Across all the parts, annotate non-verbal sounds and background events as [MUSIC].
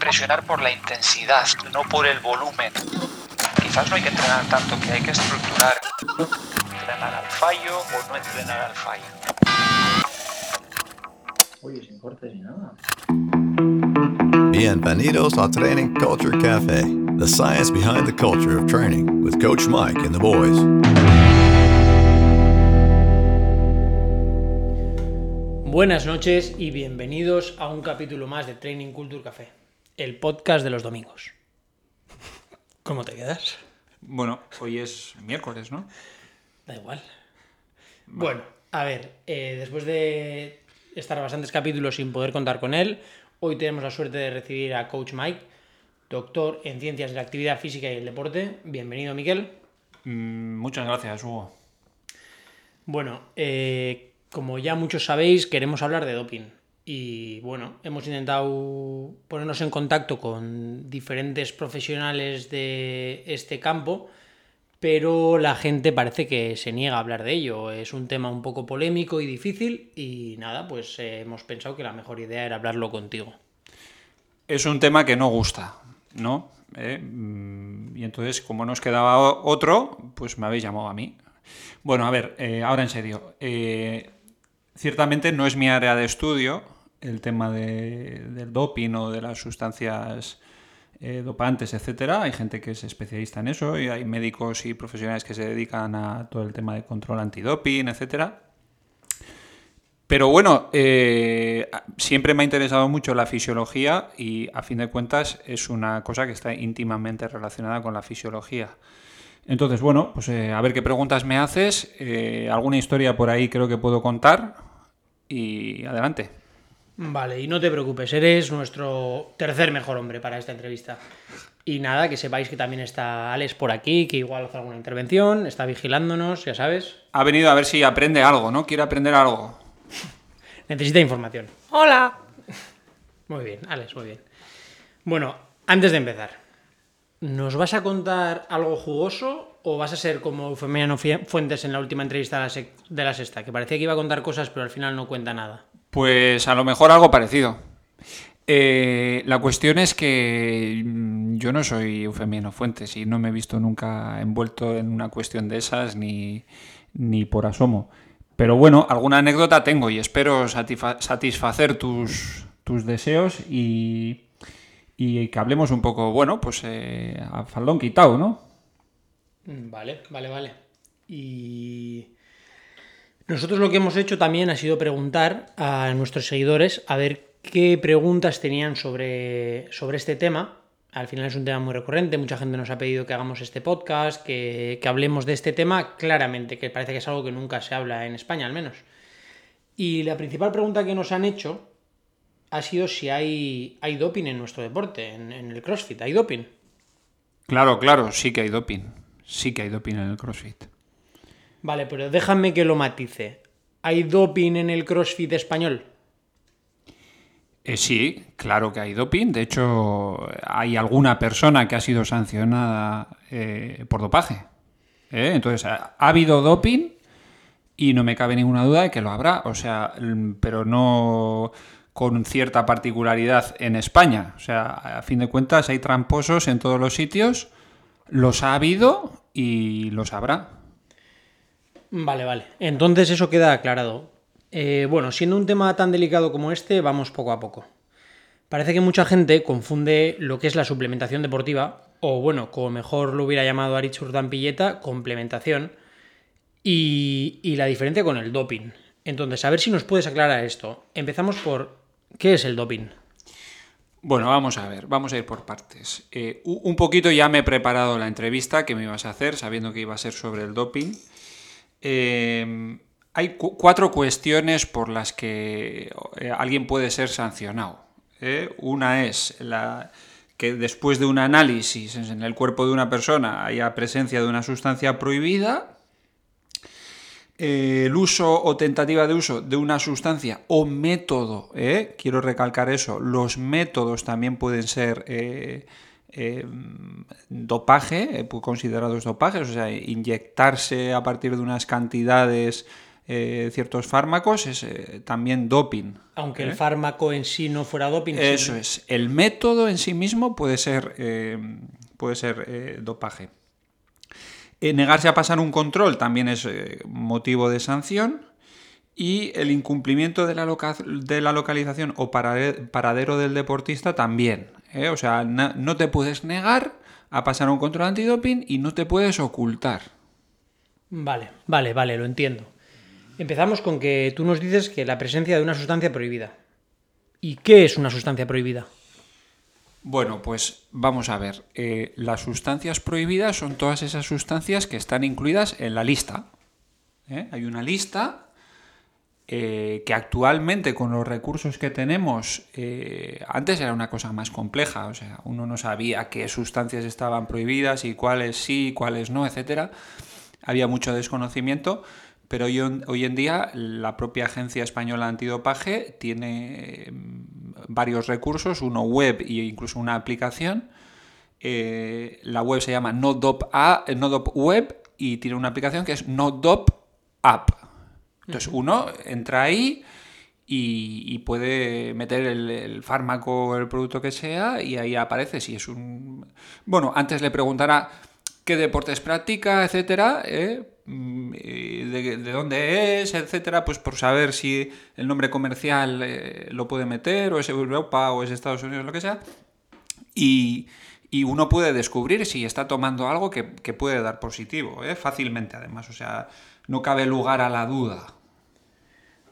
impresionar por la intensidad, no por el volumen. Quizás no hay que entrenar tanto, que hay que estructurar. Entrenar al fallo o no entrenar al fallo. Oye, sin cortes ni nada. Bienvenidos a Training Culture Cafe, the science behind the culture of training with Coach Mike and the boys. Buenas noches y bienvenidos a un capítulo más de Training Culture Café, el podcast de los domingos. ¿Cómo te quedas? Bueno, hoy es miércoles, ¿no? Da igual. Bueno, a ver, eh, después de estar bastantes capítulos sin poder contar con él, hoy tenemos la suerte de recibir a Coach Mike, doctor en Ciencias de la Actividad Física y el Deporte. Bienvenido, Miquel. Mm, muchas gracias, Hugo. Bueno, eh, como ya muchos sabéis, queremos hablar de doping. Y bueno, hemos intentado ponernos en contacto con diferentes profesionales de este campo, pero la gente parece que se niega a hablar de ello. Es un tema un poco polémico y difícil y nada, pues eh, hemos pensado que la mejor idea era hablarlo contigo. Es un tema que no gusta, ¿no? Eh, mm, y entonces, como nos quedaba otro, pues me habéis llamado a mí. Bueno, a ver, eh, ahora en serio. Ciertamente no es mi área de estudio el tema de- del doping o de las sustancias eh, dopantes, etcétera. Hay gente que es especialista en eso y hay médicos y profesionales que se dedican a todo el tema de control antidoping, etcétera. Pero bueno, eh, siempre me ha interesado mucho la fisiología y a fin de cuentas es una cosa que está íntimamente relacionada con la fisiología. Entonces, bueno, pues eh, a ver qué preguntas me haces. eh, alguna historia por ahí creo que puedo contar y adelante. Vale, y no te preocupes, eres nuestro tercer mejor hombre para esta entrevista. Y nada, que sepáis que también está Alex por aquí, que igual hace alguna intervención, está vigilándonos, ya sabes. Ha venido a ver si aprende algo, ¿no? Quiere aprender algo. [LAUGHS] Necesita información. ¡Hola! [LAUGHS] Muy bien, Alex, muy bien. Bueno, antes de empezar, ¿nos vas a contar algo jugoso o vas a ser como Eufemiano Fuentes en la última entrevista de la, sexta? Que parecía que iba a contar cosas, pero al final no cuenta nada. Pues a lo mejor algo parecido. Eh, la cuestión es que mm, yo no soy Eufemiano Fuentes y no me he visto nunca envuelto en una cuestión de esas ni, ni por asomo. Pero bueno, alguna anécdota tengo y espero satisfa- satisfacer tus, tus deseos y, y que hablemos un poco, bueno, pues eh, a faldón quitado, ¿no? Mm, Vale, vale, vale. Y nosotros lo que hemos hecho también ha sido preguntar a nuestros seguidores a ver qué preguntas tenían sobre, sobre este tema. Al final es un tema muy recurrente, mucha gente nos ha pedido que hagamos este podcast, que, que hablemos de este tema claramente, que parece que es algo que nunca se habla en España al menos. Y la principal pregunta que nos han hecho ha sido si hay, hay doping en nuestro deporte, en, en el CrossFit. ¿Hay doping? Claro, claro, sí que hay doping. Sí que hay doping en el CrossFit. Vale, pero déjame que lo matice. ¿Hay doping en el CrossFit español? Eh, sí, claro que hay doping. De hecho, hay alguna persona que ha sido sancionada eh, por dopaje. ¿Eh? Entonces, ha, ha habido doping y no me cabe ninguna duda de que lo habrá. O sea, pero no con cierta particularidad en España. O sea, a fin de cuentas hay tramposos en todos los sitios. Los ha habido y los habrá. Vale, vale. Entonces eso queda aclarado. Eh, bueno, siendo un tema tan delicado como este, vamos poco a poco. Parece que mucha gente confunde lo que es la suplementación deportiva, o bueno, como mejor lo hubiera llamado Aritz Urdanpilleta, complementación, y la diferencia con el doping. Entonces, a ver si nos puedes aclarar esto. Empezamos por, ¿qué es el doping? Bueno, vamos a ver, vamos a ir por partes. Eh, un poquito ya me he preparado la entrevista que me ibas a hacer, sabiendo que iba a ser sobre el doping. Eh, hay cu- cuatro cuestiones por las que eh, alguien puede ser sancionado. ¿eh? Una es la, que después de un análisis en el cuerpo de una persona haya presencia de una sustancia prohibida, eh, el uso o tentativa de uso de una sustancia o método, ¿eh? quiero recalcar eso, los métodos también pueden ser eh, eh, dopaje, considerados dopajes, o sea, inyectarse a partir de unas cantidades eh, ciertos fármacos es eh, también doping. Aunque el fármaco en sí no fuera doping. Eso sí. es. El método en sí mismo puede ser, puede ser dopaje. Eh, negarse a pasar un control también es eh, motivo de sanción. Y el incumplimiento de la, localización o parade- paradero del deportista también. ¿eh? O sea, no te puedes negar a pasar un control antidoping y no te puedes ocultar. Vale, vale, vale, lo entiendo. Empezamos con que tú nos dices que la presencia de una sustancia prohibida. ¿Y qué es una sustancia prohibida? Bueno, pues vamos a ver. Eh, las sustancias prohibidas son todas esas sustancias que están incluidas en la lista. ¿eh? Hay una lista eh, que actualmente con los recursos que tenemos, antes era una cosa más compleja, o sea, uno no sabía qué sustancias estaban prohibidas y cuáles sí, cuáles no, etcétera. Había mucho desconocimiento, pero hoy, en- hoy en día la propia Agencia Española Antidopaje tiene mm, varios recursos, uno web e incluso una aplicación. Eh, la web se llama NoDop, eh, NoDop Web y tiene una aplicación que es NoDop App. Entonces uno entra ahí y, y puede meter el, el fármaco o el producto que sea y ahí aparece si es un... Bueno, antes le preguntará qué deportes practica, etcétera, ¿eh? Mm, de, de dónde es, etcétera, pues por saber si el nombre comercial eh, lo puede meter o es Europa o es Estados Unidos, lo que sea. Y, uno puede descubrir si está tomando algo que, puede dar positivo, ¿eh? fácilmente además, o sea, no cabe lugar a la duda.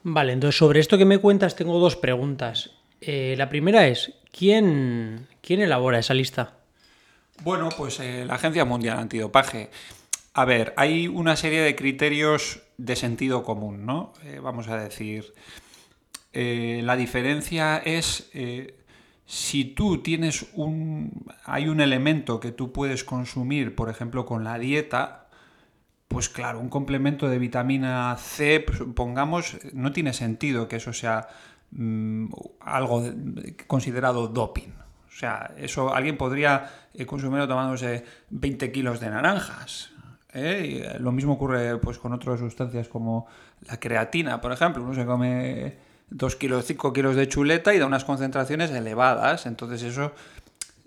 Vale, entonces sobre esto que me cuentas tengo dos preguntas. La primera es, ¿quién, ¿quién elabora esa lista? Bueno, pues eh, la Agencia Mundial Antidopaje. A ver, hay una serie de criterios de sentido común, ¿no? Eh, vamos a decir, eh, la diferencia es si tú tienes un... hay un elemento que tú puedes consumir, por ejemplo, con la dieta, pues claro, un complemento de vitamina C, pues, pongamos, no tiene sentido que eso sea mm, algo de- considerado doping. Sea, eso alguien podría eh, consumirlo tomándose 20 kilos de naranjas. ¿eh? Eh, lo mismo ocurre pues, con otras sustancias como la creatina, por ejemplo. Uno se come 2 kilos, 5 kilos de chuleta y da unas concentraciones elevadas. Entonces eso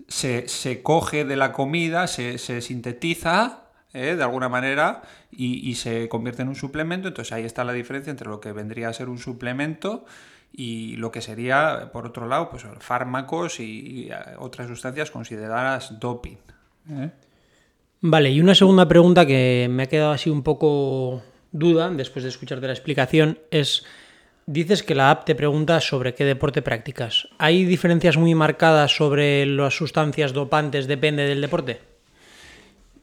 se, se coge de la comida, se, se sintetiza ¿eh? de alguna manera y, y se convierte en un suplemento. Entonces ahí está la diferencia entre lo que vendría a ser un suplemento y lo que sería, por otro lado, pues fármacos y, y, eh, otras sustancias consideradas doping. ¿eh? Vale, y una segunda pregunta que me ha quedado así un poco duda después de escucharte la explicación es, dices que la app te pregunta sobre qué deporte practicas. ¿Hay diferencias muy marcadas sobre las sustancias dopantes depende del deporte?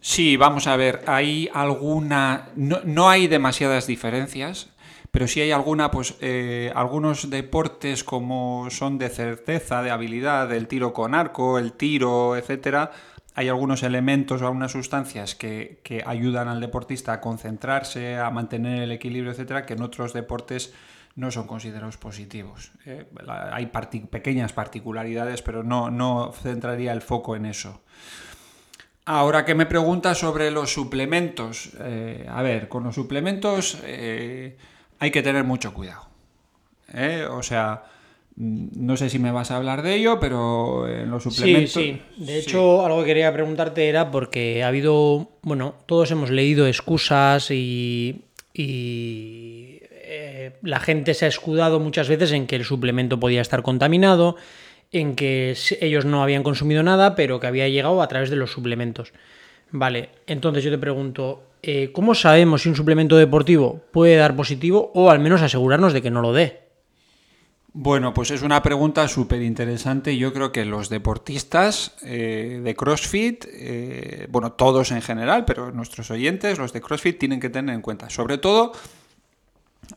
Sí, vamos a ver, hay alguna... No, no hay demasiadas diferencias, pero sí hay alguna, pues eh, algunos deportes como son de certeza, de habilidad, el tiro con arco, el tiro, etcétera, hay algunos elementos o algunas sustancias que, que ayudan al deportista a concentrarse, a mantener el equilibrio, etcétera, que en otros deportes no son considerados positivos. ¿eh? Hay pequeñas particularidades, pero no, no centraría el foco en eso. Ahora que me preguntas sobre los suplementos, eh, a ver, con los suplementos hay que tener mucho cuidado. ¿eh? O sea, mm, no sé si me vas a hablar de ello, pero en los suplementos... sí. De Sí. hecho, algo que quería preguntarte era porque ha habido, bueno, todos hemos leído excusas y, y, eh, la gente se ha escudado muchas veces en que el suplemento podía estar contaminado, en que ellos no habían consumido nada, pero que había llegado a través de los suplementos. Vale, entonces yo te pregunto, eh, ¿cómo sabemos si un suplemento deportivo puede dar positivo o al menos asegurarnos de que no lo dé? Bueno, pues es una pregunta súper interesante. Yo creo que los deportistas eh, de CrossFit, eh, bueno, todos en general, pero nuestros oyentes, los de CrossFit, tienen que tener en cuenta, sobre todo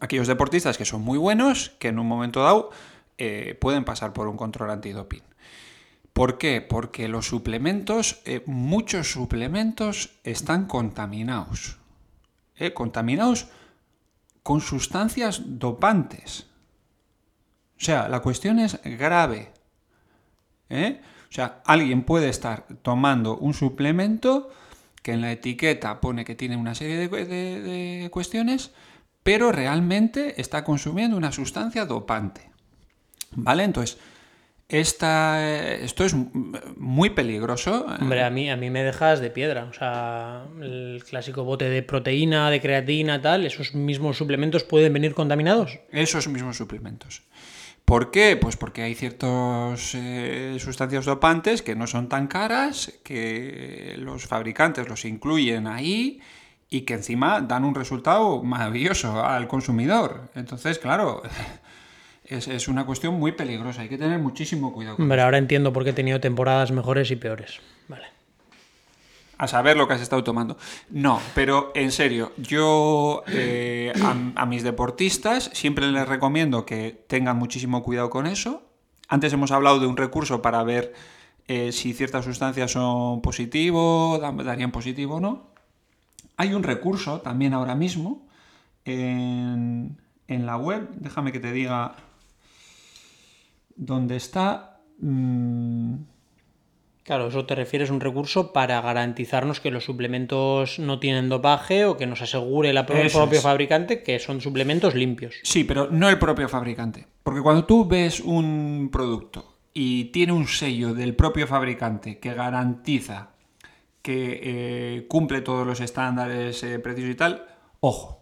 aquellos deportistas que son muy buenos, que en un momento dado pueden pasar por un control antidoping. ¿Por qué? Porque los suplementos, eh, muchos suplementos están contaminados. ¿eh? Contaminados con sustancias dopantes. O sea, la cuestión es grave. ¿eh? O sea, alguien puede estar tomando un suplemento que en la etiqueta pone que tiene una serie de, cuestiones, pero realmente está consumiendo una sustancia dopante. ¿Vale? Entonces, esta, esto es muy peligroso. Hombre, a mí, a mí me dejas de piedra. O sea, el clásico bote de proteína, de creatina, tal, esos mismos suplementos pueden venir contaminados. Esos mismos suplementos. ¿Por qué? Pues porque hay ciertas eh, sustancias dopantes que no son tan caras, que los fabricantes los incluyen ahí y que encima dan un resultado maravilloso al consumidor. Entonces, claro, es, es una cuestión muy peligrosa. Hay que tener muchísimo cuidado. con Hombre, ahora entiendo por qué he tenido temporadas mejores y peores. Vale. a saber lo que has estado tomando. No, pero en serio, yo eh, a, a mis deportistas siempre les recomiendo que tengan muchísimo cuidado con eso. Antes hemos hablado de un recurso para ver eh, si ciertas sustancias son positivo, darían positivo o no. Hay un recurso también ahora mismo en, en la web, déjame que te diga dónde está. Mm, Claro, eso te refieres a un recurso para garantizarnos que los suplementos no tienen dopaje o que nos asegure el propio es. fabricante que son suplementos limpios. Sí, pero no el propio fabricante. Porque cuando tú ves un producto y tiene un sello del propio fabricante que garantiza que eh, cumple todos los estándares eh, precisos y tal, ojo.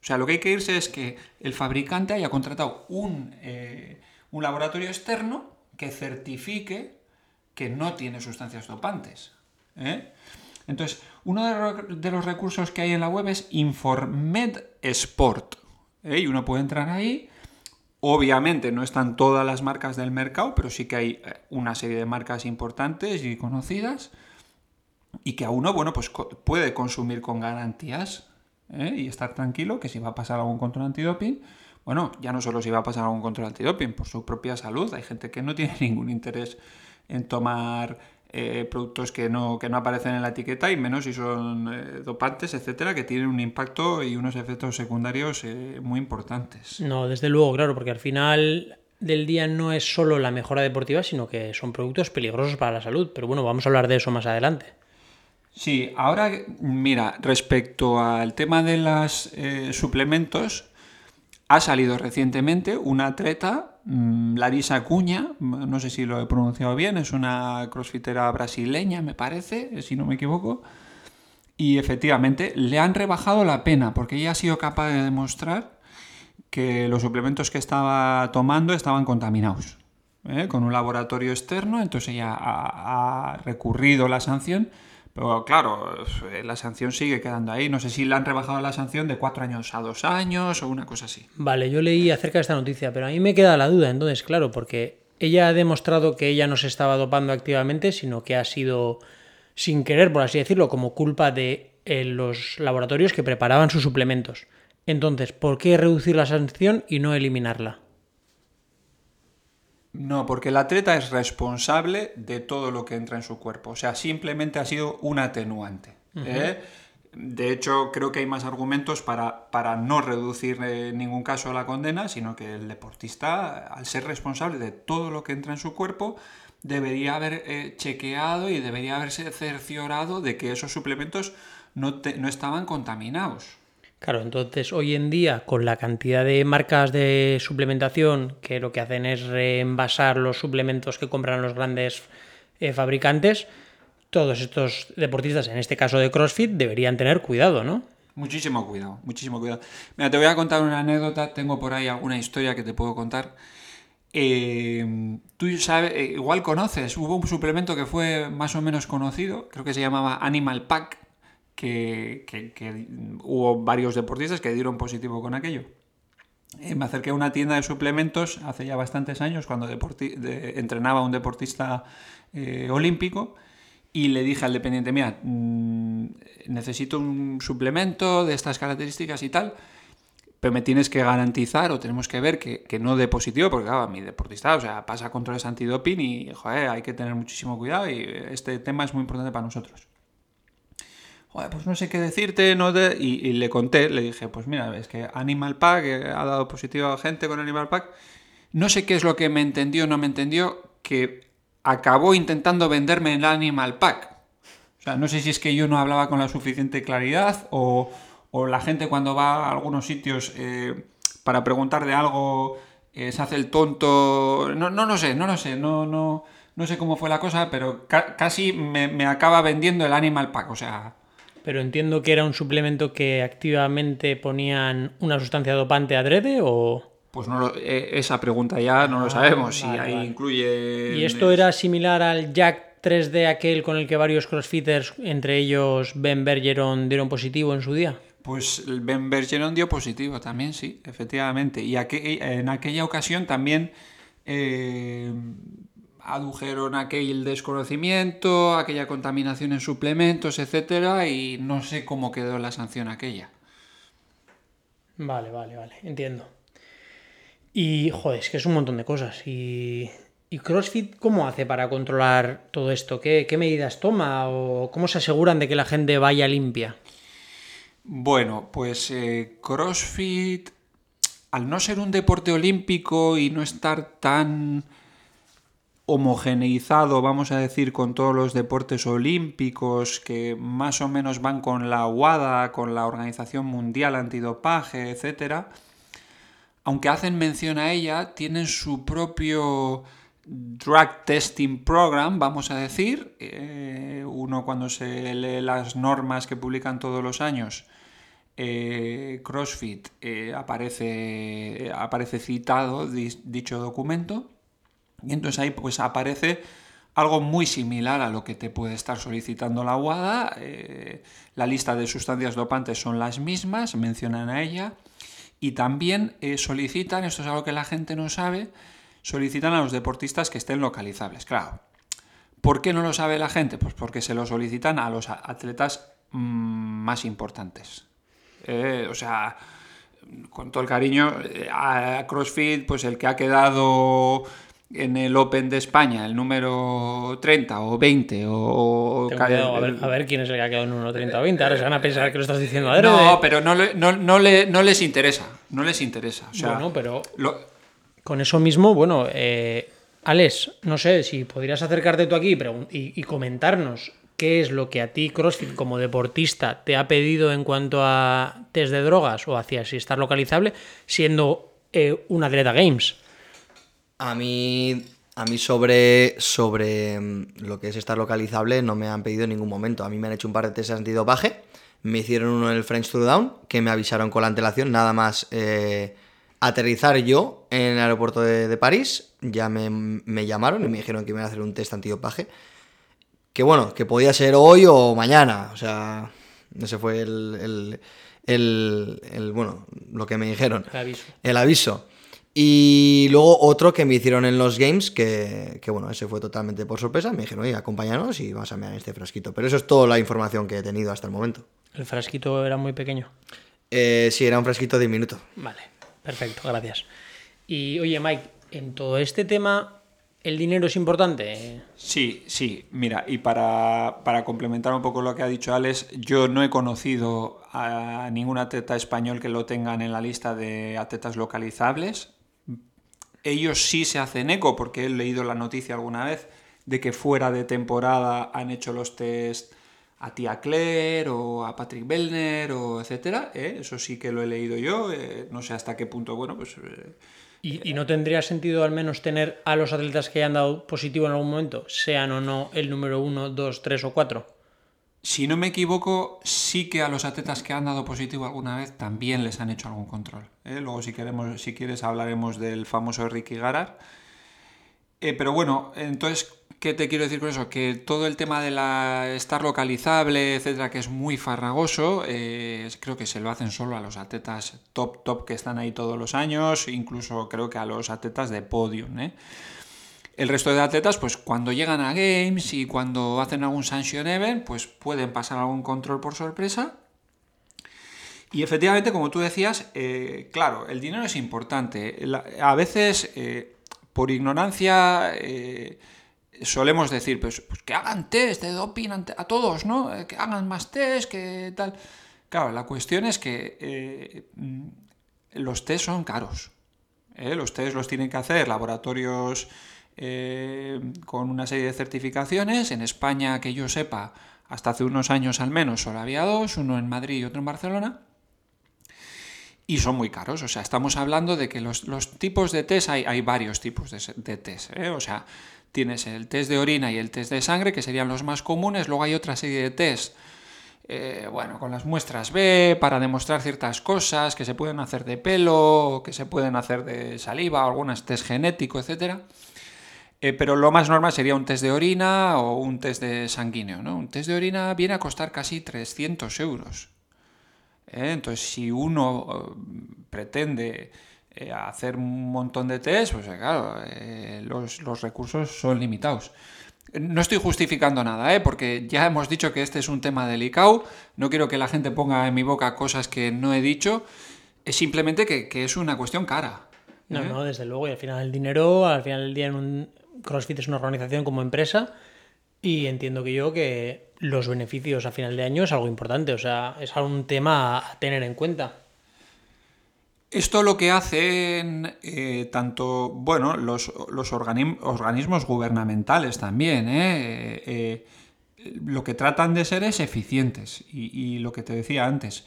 O sea, lo que hay que irse es que el fabricante haya contratado un, eh, un laboratorio externo que certifique que no tiene sustancias dopantes. ¿eh? Entonces, uno de, los recursos que hay en la web es Informed Sport. ¿eh? Y uno puede entrar ahí. Obviamente no están todas las marcas del mercado, pero sí que hay eh, una serie de marcas importantes y conocidas y que a uno, bueno, pues puede consumir con garantías y estar tranquilo que si va a pasar algún control antidoping, bueno, ya no solo si va a pasar algún control antidoping, por su propia salud, hay gente que no tiene [LAUGHS] ningún interés en tomar eh, productos que no, que no aparecen en la etiqueta y menos si son eh, dopantes, etcétera, que tienen un impacto y unos efectos secundarios eh, muy importantes. No, desde luego, claro, porque al final del día no es solo la mejora deportiva, sino que son productos peligrosos para la salud. Pero bueno, vamos a hablar de eso más adelante. Sí, ahora, mira, respecto al tema de los suplementos, ha salido recientemente una atleta, mm, Larisa Acuña, mm, no sé si lo he pronunciado bien, es una crossfitera brasileña, me parece, si no me equivoco, y efectivamente le han rebajado la pena porque ella ha sido capaz de demostrar que los suplementos que estaba tomando estaban contaminados. ¿eh? Con un laboratorio externo, entonces ella ha recurrido la sanción, pero claro, eh, la sanción sigue quedando ahí. No sé si le han rebajado la sanción de cuatro años a dos años o una cosa así. Vale, yo leí acerca de esta noticia, pero a mí me queda la duda, entonces, claro, porque ella ha demostrado que ella no se estaba dopando activamente, sino que ha sido sin querer, por así decirlo, como culpa de eh, los laboratorios que preparaban sus suplementos. Entonces, ¿por qué reducir la sanción y no eliminarla? No, porque el atleta es responsable de todo lo que entra en su cuerpo. O sea, simplemente ha sido un atenuante. ¿eh? De hecho, creo que hay más argumentos para, para no reducir en ningún caso la condena, sino que el deportista, al ser responsable de todo lo que entra en su cuerpo, debería haber eh, chequeado y debería haberse cerciorado de que esos suplementos no, te- no estaban contaminados. Claro, entonces hoy en día, con la cantidad de marcas de suplementación que lo que hacen es reenvasar los suplementos que compran los grandes eh, fabricantes, todos estos deportistas, en este caso de CrossFit, deberían tener cuidado, ¿no? Muchísimo cuidado, muchísimo cuidado. Mira, te voy a contar una anécdota, tengo por ahí alguna historia que te puedo contar. Eh, tú sabes, eh, igual conoces, hubo un suplemento que fue más o menos conocido, creo que se llamaba Animal Pack, que, que- que hubo varios deportistas que dieron positivo con aquello. Eh, me acerqué a una tienda de suplementos hace ya bastantes años, cuando de- entrenaba a un deportista eh, olímpico, y le dije al dependiente, mira, mm, necesito un suplemento de estas características y tal, pero me tienes que garantizar o tenemos que ver que, que no dé positivo, porque claro, mi deportista, o sea, pasa controles antidoping y, joder, hay que tener muchísimo cuidado y este tema es muy importante para nosotros. Pues no sé qué decirte, no te- y, le conté, le dije, pues mira, es que Animal Pack eh, ha dado positivo a gente con Animal Pack. No sé qué es lo que me entendió no me entendió, que acabó intentando venderme el Animal Pack. O sea, no sé si es que yo no hablaba con la suficiente claridad o, la gente cuando va a algunos sitios eh, para preguntar de algo eh, se hace el tonto. No, no, no sé, no lo sé, no, no, no sé cómo fue la cosa, pero ca- casi me, me acaba vendiendo el Animal Pack, o sea. Pero entiendo que era un suplemento que activamente ponían una sustancia dopante adrede o... Pues no lo- eh, esa pregunta ya no lo sabemos, si Ah, ahí vale. incluye... ¿Y esto era similar al Jack 3D aquel con el que varios crossfitters, entre ellos Ben Bergeron, dieron positivo en su día? Pues el Ben Bergeron dio positivo también, sí, efectivamente. Y aqu- en aquella ocasión también eh, adujeron aquel desconocimiento, aquella contaminación en suplementos, etcétera, y no sé cómo quedó la sanción aquella. Vale, vale, vale, entiendo. Y, joder, es que es un montón de cosas. Y, y CrossFit cómo hace para controlar todo esto? ¿Qué, qué medidas toma? ¿O cómo se aseguran de que la gente vaya limpia? Bueno, pues eh, CrossFit, al no ser un deporte olímpico y no estar tan homogeneizado, vamos a decir, con todos los deportes olímpicos que más o menos van con la WADA, con la Organización Mundial Antidopaje, etcétera, aunque hacen mención a ella, tienen su propio drug testing program, vamos a decir. Eh, uno cuando se lee las normas que publican todos los años, eh, CrossFit eh, aparece, aparece citado dicho documento. Y entonces ahí pues aparece algo muy similar a lo que te puede estar solicitando la WADA. eh, la lista de sustancias dopantes son las mismas, mencionan a ella. Y también eh, solicitan, esto es algo que la gente no sabe, solicitan a los deportistas que estén localizables. Claro. ¿Por qué no lo sabe la gente? Pues porque se lo solicitan a los atletas mm, más importantes. Eh, o sea, con todo el cariño, a CrossFit, pues el que ha quedado en el Open de España, el número 30 o 20 o... cuidado, a, ver, a ver quién es el que ha quedado en 1.30 o 20. Ahora se van a pensar que lo estás diciendo a No, pero no, le- no, no le- no les interesa, no les interesa. O sea, Bueno, pero lo- con eso mismo, bueno, eh, Alex, no sé si podrías acercarte tú aquí y comentarnos qué es lo que a ti CrossFit como deportista te ha pedido en cuanto a test de drogas o hacia si estar localizable, siendo eh, un atleta Games. A mí, a mí sobre, sobre mm, lo que es estar localizable no me han pedido en ningún momento. A mí me han hecho un par de test antidopaje, me hicieron uno en el French Throwdown, que me avisaron con la antelación, nada más eh, aterrizar yo en el aeropuerto de, de París, ya me, me llamaron y me dijeron que me iban a hacer un test antidopaje. Que bueno, que podía ser hoy o mañana, o sea, ese fue el, el, el- el, bueno, lo que me dijeron El aviso. el aviso. Y luego otro que me hicieron en los games, que, que, bueno, ese fue totalmente por sorpresa. Me dijeron, oye, acompáñanos y vas a mirar este frasquito. Pero eso es toda la información que he tenido hasta el momento. El frasquito era muy pequeño. Eh, sí, era un frasquito de diminuto. Vale, perfecto, gracias. Y oye, Mike, en todo este tema, ¿el dinero es importante? Sí, sí, mira, y para, para complementar un poco lo que ha dicho Alex, yo no he conocido a ningún atleta español que lo tengan en la lista de atletas localizables. Ellos sí se hacen eco, porque he leído la noticia alguna vez, de que fuera de temporada han hecho los test a Tia Claire o a Patrick Bellner o etcétera. ¿eh? Eso sí que lo he leído yo. eh, no sé hasta qué punto, bueno, pues eh, ¿Y, y no tendría sentido al menos tener a los atletas que hayan dado positivo en algún momento, sean o no el número 1, 2, 3 o 4? Si no me equivoco, sí que a los atletas que han dado positivo alguna vez también les han hecho algún control. ¿eh? Luego, si, queremos, si quieres, hablaremos del famoso Ricky Garar. Eh, pero bueno, entonces, ¿qué te quiero decir con eso? Que todo el tema de la estar localizable, etcétera, que es muy farragoso, eh, creo que se lo hacen solo a los atletas top, top que están ahí todos los años, incluso creo que a los atletas de podium. El resto de atletas, pues cuando llegan a Games y cuando hacen algún sanction event, pues pueden pasar algún control por sorpresa. Y efectivamente, como tú decías, eh, claro, el dinero es importante. A veces, eh, por ignorancia, eh, solemos decir, pues, pues que hagan test de doping a todos, ¿no? Que hagan más test, que tal. Claro, la cuestión es que los test son caros. Los test los tienen que hacer laboratorios eh, con una serie de certificaciones. En España, que yo sepa, hasta hace unos años al menos solo había dos, uno en Madrid y otro en Barcelona. y son muy caros. O sea, estamos hablando de que los, los tipos de test, hay, hay varios tipos de, de test. ¿eh? O sea, tienes el test de orina y el test de sangre, que serían los más comunes. Luego hay otra serie de test, eh, bueno, con las muestras B, para demostrar ciertas cosas que se pueden hacer de pelo, que se pueden hacer de saliva, algunas test genético, etcétera. Eh, pero lo más normal sería un test de orina o un test de sanguíneo. ¿no? Un test de orina viene a costar casi 300 euros. ¿eh? Entonces, si uno eh, pretende eh, hacer un montón de test, pues claro, los, los recursos son limitados. No estoy justificando nada, ¿eh? porque ya hemos dicho que este es un tema delicado. No quiero que la gente ponga en mi boca cosas que no he dicho. Es simplemente que, que es una cuestión cara. No, no, desde luego. Y al final el dinero, al final del día en un CrossFit es una organización como empresa y entiendo que yo que los beneficios a final de año es algo importante, o sea, es un tema a tener en cuenta. Esto lo que hacen eh, tanto, bueno, los, los organi- organismos gubernamentales también, ¿eh? Eh, lo que tratan de ser es eficientes. Y lo que te decía antes,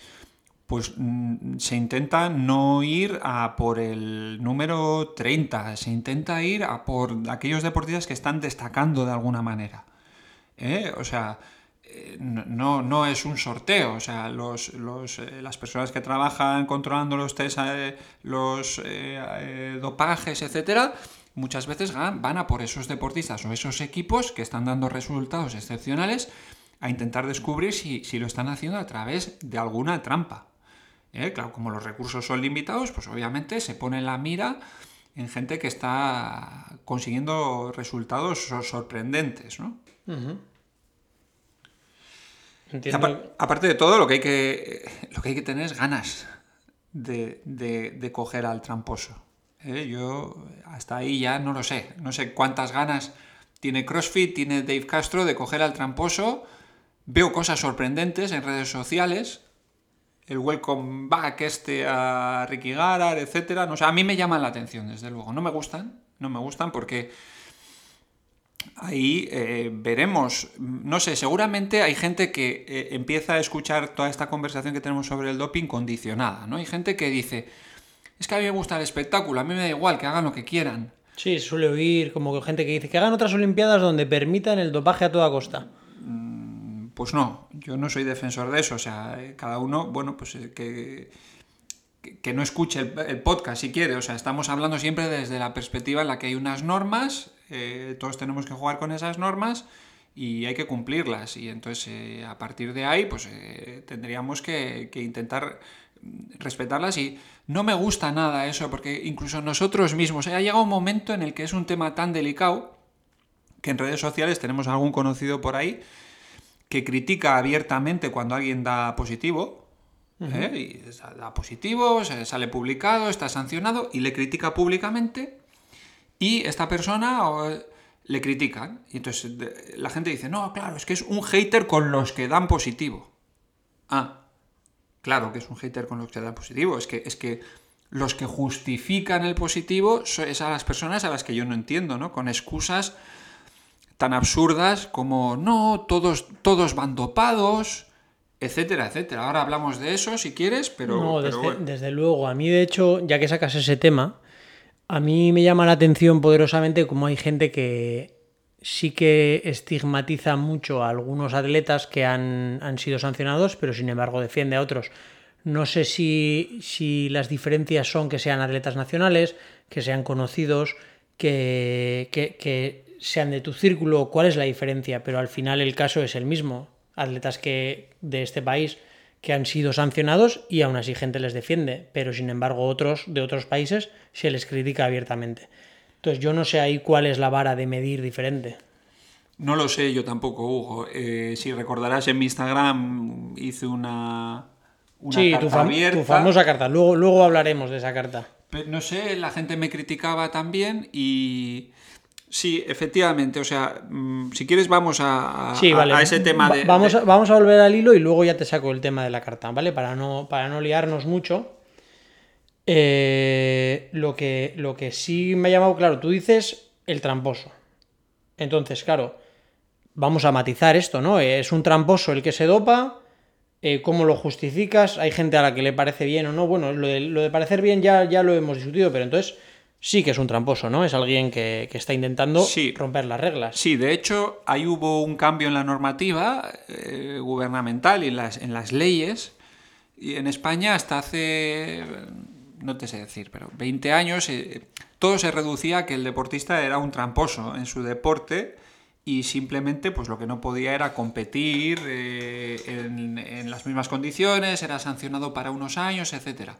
pues mm, se intenta no ir a por el número 30, se intenta ir a por aquellos deportistas que están destacando de alguna manera. ¿eh? O sea, eh, no, no- es un sorteo, o sea, los, los, eh, las personas que trabajan controlando los test, eh, los dopajes, etcétera, muchas veces van a por esos deportistas o esos equipos que están dando resultados excepcionales a intentar descubrir si, si lo están haciendo a través de alguna trampa. ¿Eh? Claro, como los recursos son limitados, pues obviamente se pone la mira en gente que está consiguiendo resultados sor- sorprendentes, ¿no? Entiendo. apar- aparte de todo, lo que hay que, lo que, hay que tener es ganas de, de- de coger al tramposo. ¿eh? Yo hasta ahí ya no lo sé. No sé cuántas ganas tiene CrossFit, tiene Dave Castro de coger al tramposo. Veo cosas sorprendentes en redes sociales. El welcome back este a Ricky Garar, etcétera. No sé, a mí me llaman la atención, desde luego. No me gustan, no me gustan porque Ahí eh, veremos, no sé, seguramente hay gente que eh, empieza a escuchar toda esta conversación que tenemos sobre el doping condicionada, ¿no? Hay gente que dice, es que a mí me gusta el espectáculo, a mí me da igual, que hagan lo que quieran. Sí, suele oír como gente que dice que hagan otras Olimpiadas donde permitan el dopaje a toda costa. Pues no, yo no soy defensor de eso, o sea, cada uno, bueno, pues eh, que, que, no escuche el, podcast si quiere, o sea, estamos hablando siempre desde la perspectiva en la que hay unas normas, eh, todos tenemos que jugar con esas normas y hay que cumplirlas, y entonces eh, a partir de ahí, pues tendríamos que, que intentar respetarlas y no me gusta nada eso, porque incluso nosotros mismos, ha llegado un momento en el que es un tema tan delicado que en redes sociales tenemos algún conocido por ahí que critica abiertamente cuando alguien da positivo. ¿eh? Y da- positivo, sale publicado, está sancionado y le critica públicamente. Y esta persona le critican. Y entonces la gente dice, no, claro, es que es un hater con los que dan positivo. Ah, claro que es un hater con los que dan positivo. Es que, es que los que justifican el positivo so- es a las personas a las que yo no entiendo, ¿no? Con excusas tan absurdas como no, todos, todos van dopados, etcétera, etcétera. Ahora hablamos de eso si quieres, pero, no, pero desde, bueno. desde luego. A mí, de hecho, ya que sacas ese tema, a mí me llama la atención poderosamente cómo hay gente que sí que estigmatiza mucho a algunos atletas que han, han sido sancionados, pero sin embargo defiende a otros. No sé si, si las diferencias son que sean atletas nacionales, que sean conocidos, que, que- que sean de tu círculo, cuál es la diferencia, pero al final el caso es el mismo. Atletas que de este país que han sido sancionados y aún así gente les defiende, pero sin embargo otros de otros países se les critica abiertamente. Entonces yo no sé ahí cuál es la vara de medir diferente. No lo sé yo tampoco, Hugo. Eh, si recordarás en mi Instagram hice una, una sí, carta tu, fam- abierta. tu famosa carta. Luego, luego hablaremos de esa carta. Pe- No sé, la gente me criticaba también y sí, efectivamente, o sea, mm, si quieres vamos a, a- Sí, a- vale. a ese tema de... vamos, de- A, vamos a volver al hilo y luego ya te saco el tema de la carta, ¿vale? Para no, para no liarnos mucho. Eh, lo, que, lo que sí me ha llamado claro, tú dices el tramposo. Entonces, claro, vamos a matizar esto, ¿no? Es un tramposo el que se dopa eh, ¿cómo lo justificas? Hay gente a la que le parece bien o no. Bueno, lo de, lo de parecer bien ya, ya lo hemos discutido, pero entonces sí que es un tramposo, ¿no? Es alguien que, que está intentando Sí. romper las reglas. Sí, de hecho, ahí hubo un cambio en la normativa eh, gubernamental y en las, en las leyes. Y en España hasta hace, no te sé decir, pero 20 años, eh, todo se reducía a que el deportista era un tramposo en su deporte y simplemente pues lo que no podía era competir eh, en, en las mismas condiciones, era sancionado para unos años, etcétera.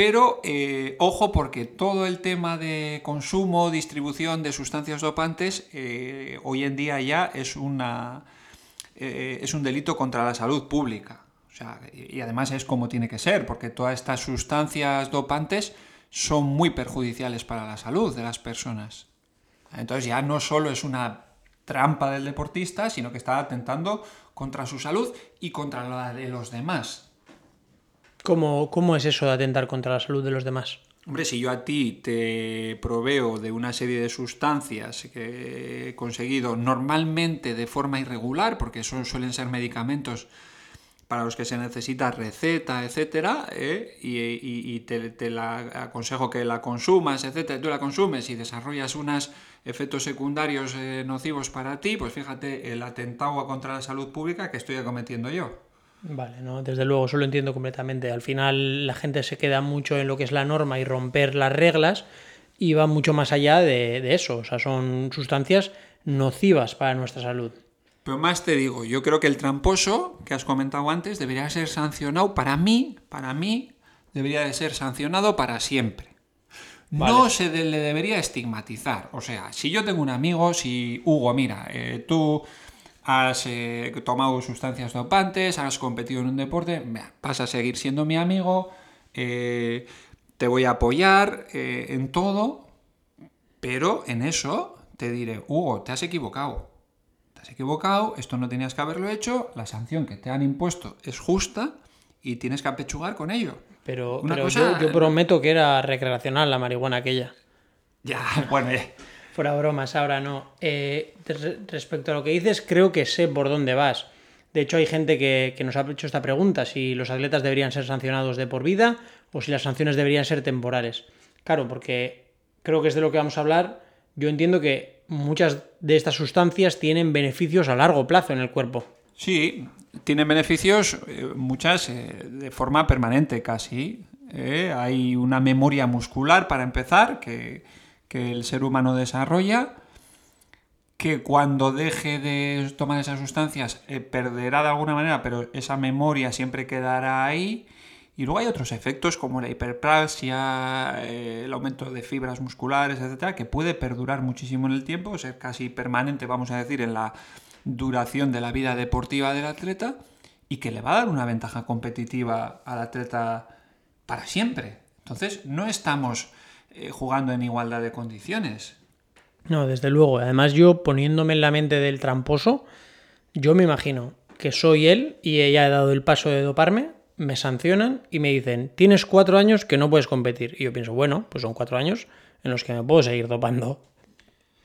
Pero eh, ojo porque todo el tema de consumo, distribución de sustancias dopantes eh, hoy en día ya es, una, eh, es un delito contra la salud pública. O sea, y además es como tiene que ser, porque todas estas sustancias dopantes son muy perjudiciales para la salud de las personas. Entonces ya no solo es una trampa del deportista, sino que está atentando contra su salud y contra la de los demás. ¿Cómo, ¿Cómo es eso de atentar contra la salud de los demás? Hombre, si yo a ti te proveo de una serie de sustancias que he conseguido normalmente de forma irregular, porque son, suelen ser medicamentos para los que se necesita receta, etcétera, ¿eh? y, te la aconsejo que la consumas, etcétera, tú la consumes y desarrollas unos efectos secundarios eh, nocivos para ti, pues fíjate el atentado contra la salud pública que estoy cometiendo yo. Vale, no, desde luego, eso lo entiendo completamente. Al final la gente se queda mucho en lo que es la norma y romper las reglas y va mucho más allá de, de eso. O sea, son sustancias nocivas para nuestra salud. Pero más te digo, yo creo que el tramposo que has comentado antes debería ser sancionado para mí, para mí, debería de ser sancionado para siempre. No se de- le debería estigmatizar. O sea, si yo tengo un amigo, si Hugo, mira, eh, tú has eh, tomado sustancias dopantes, has competido en un deporte, vas a seguir siendo mi amigo, eh, te voy a apoyar eh, en todo, pero en eso te diré, Hugo, te has equivocado. Te has equivocado, esto no tenías que haberlo hecho, la sanción que te han impuesto es justa y tienes que apechugar con ello. Pero, Una pero cosa- yo, yo prometo que era recreacional la marihuana aquella. Ya, [LAUGHS] bueno, eh, Fuera bromas, ahora no. Eh, re- respecto a lo que dices, creo que sé por dónde vas. De hecho, hay gente que, nos ha hecho esta pregunta, si los atletas deberían ser sancionados de por vida o si las sanciones deberían ser temporales. Claro, porque creo que es de lo que vamos a hablar. Yo entiendo que muchas de estas sustancias tienen beneficios a largo plazo en el cuerpo. Sí, tienen beneficios, eh, muchas eh, de forma permanente casi. Hay una memoria muscular, para empezar, que, que el ser humano desarrolla, que cuando deje de tomar esas sustancias eh, perderá de alguna manera, pero esa memoria siempre quedará ahí. Y luego hay otros efectos como la hiperplasia, eh, el aumento de fibras musculares, etcétera, que puede perdurar muchísimo en el tiempo, ser casi permanente, vamos a decir, en la duración de la vida deportiva del atleta y que le va a dar una ventaja competitiva al atleta para siempre. Entonces, no estamos eh, jugando en igualdad de condiciones. No, desde luego. Además, yo poniéndome en la mente del tramposo, yo me imagino que soy él y ella ha dado el paso de doparme, me sancionan y me dicen, tienes cuatro años que no puedes competir. Y yo pienso, bueno, pues son cuatro años en los que me puedo seguir dopando.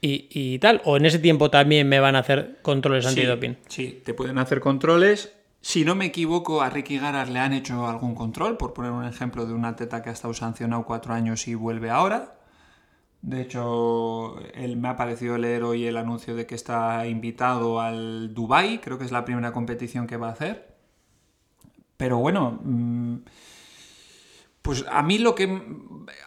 Y, y tal. O en ese tiempo también me van a hacer controles antidoping. Sí, sí, te pueden hacer controles. Si no me equivoco, a Ricky Garas le han hecho algún control, por poner un ejemplo de un atleta que ha estado sancionado cuatro años y vuelve ahora. De hecho, él me ha parecido leer hoy el anuncio de que está invitado al Dubai, creo que es la primera competición que va a hacer. Pero bueno, mm, pues a mí lo que...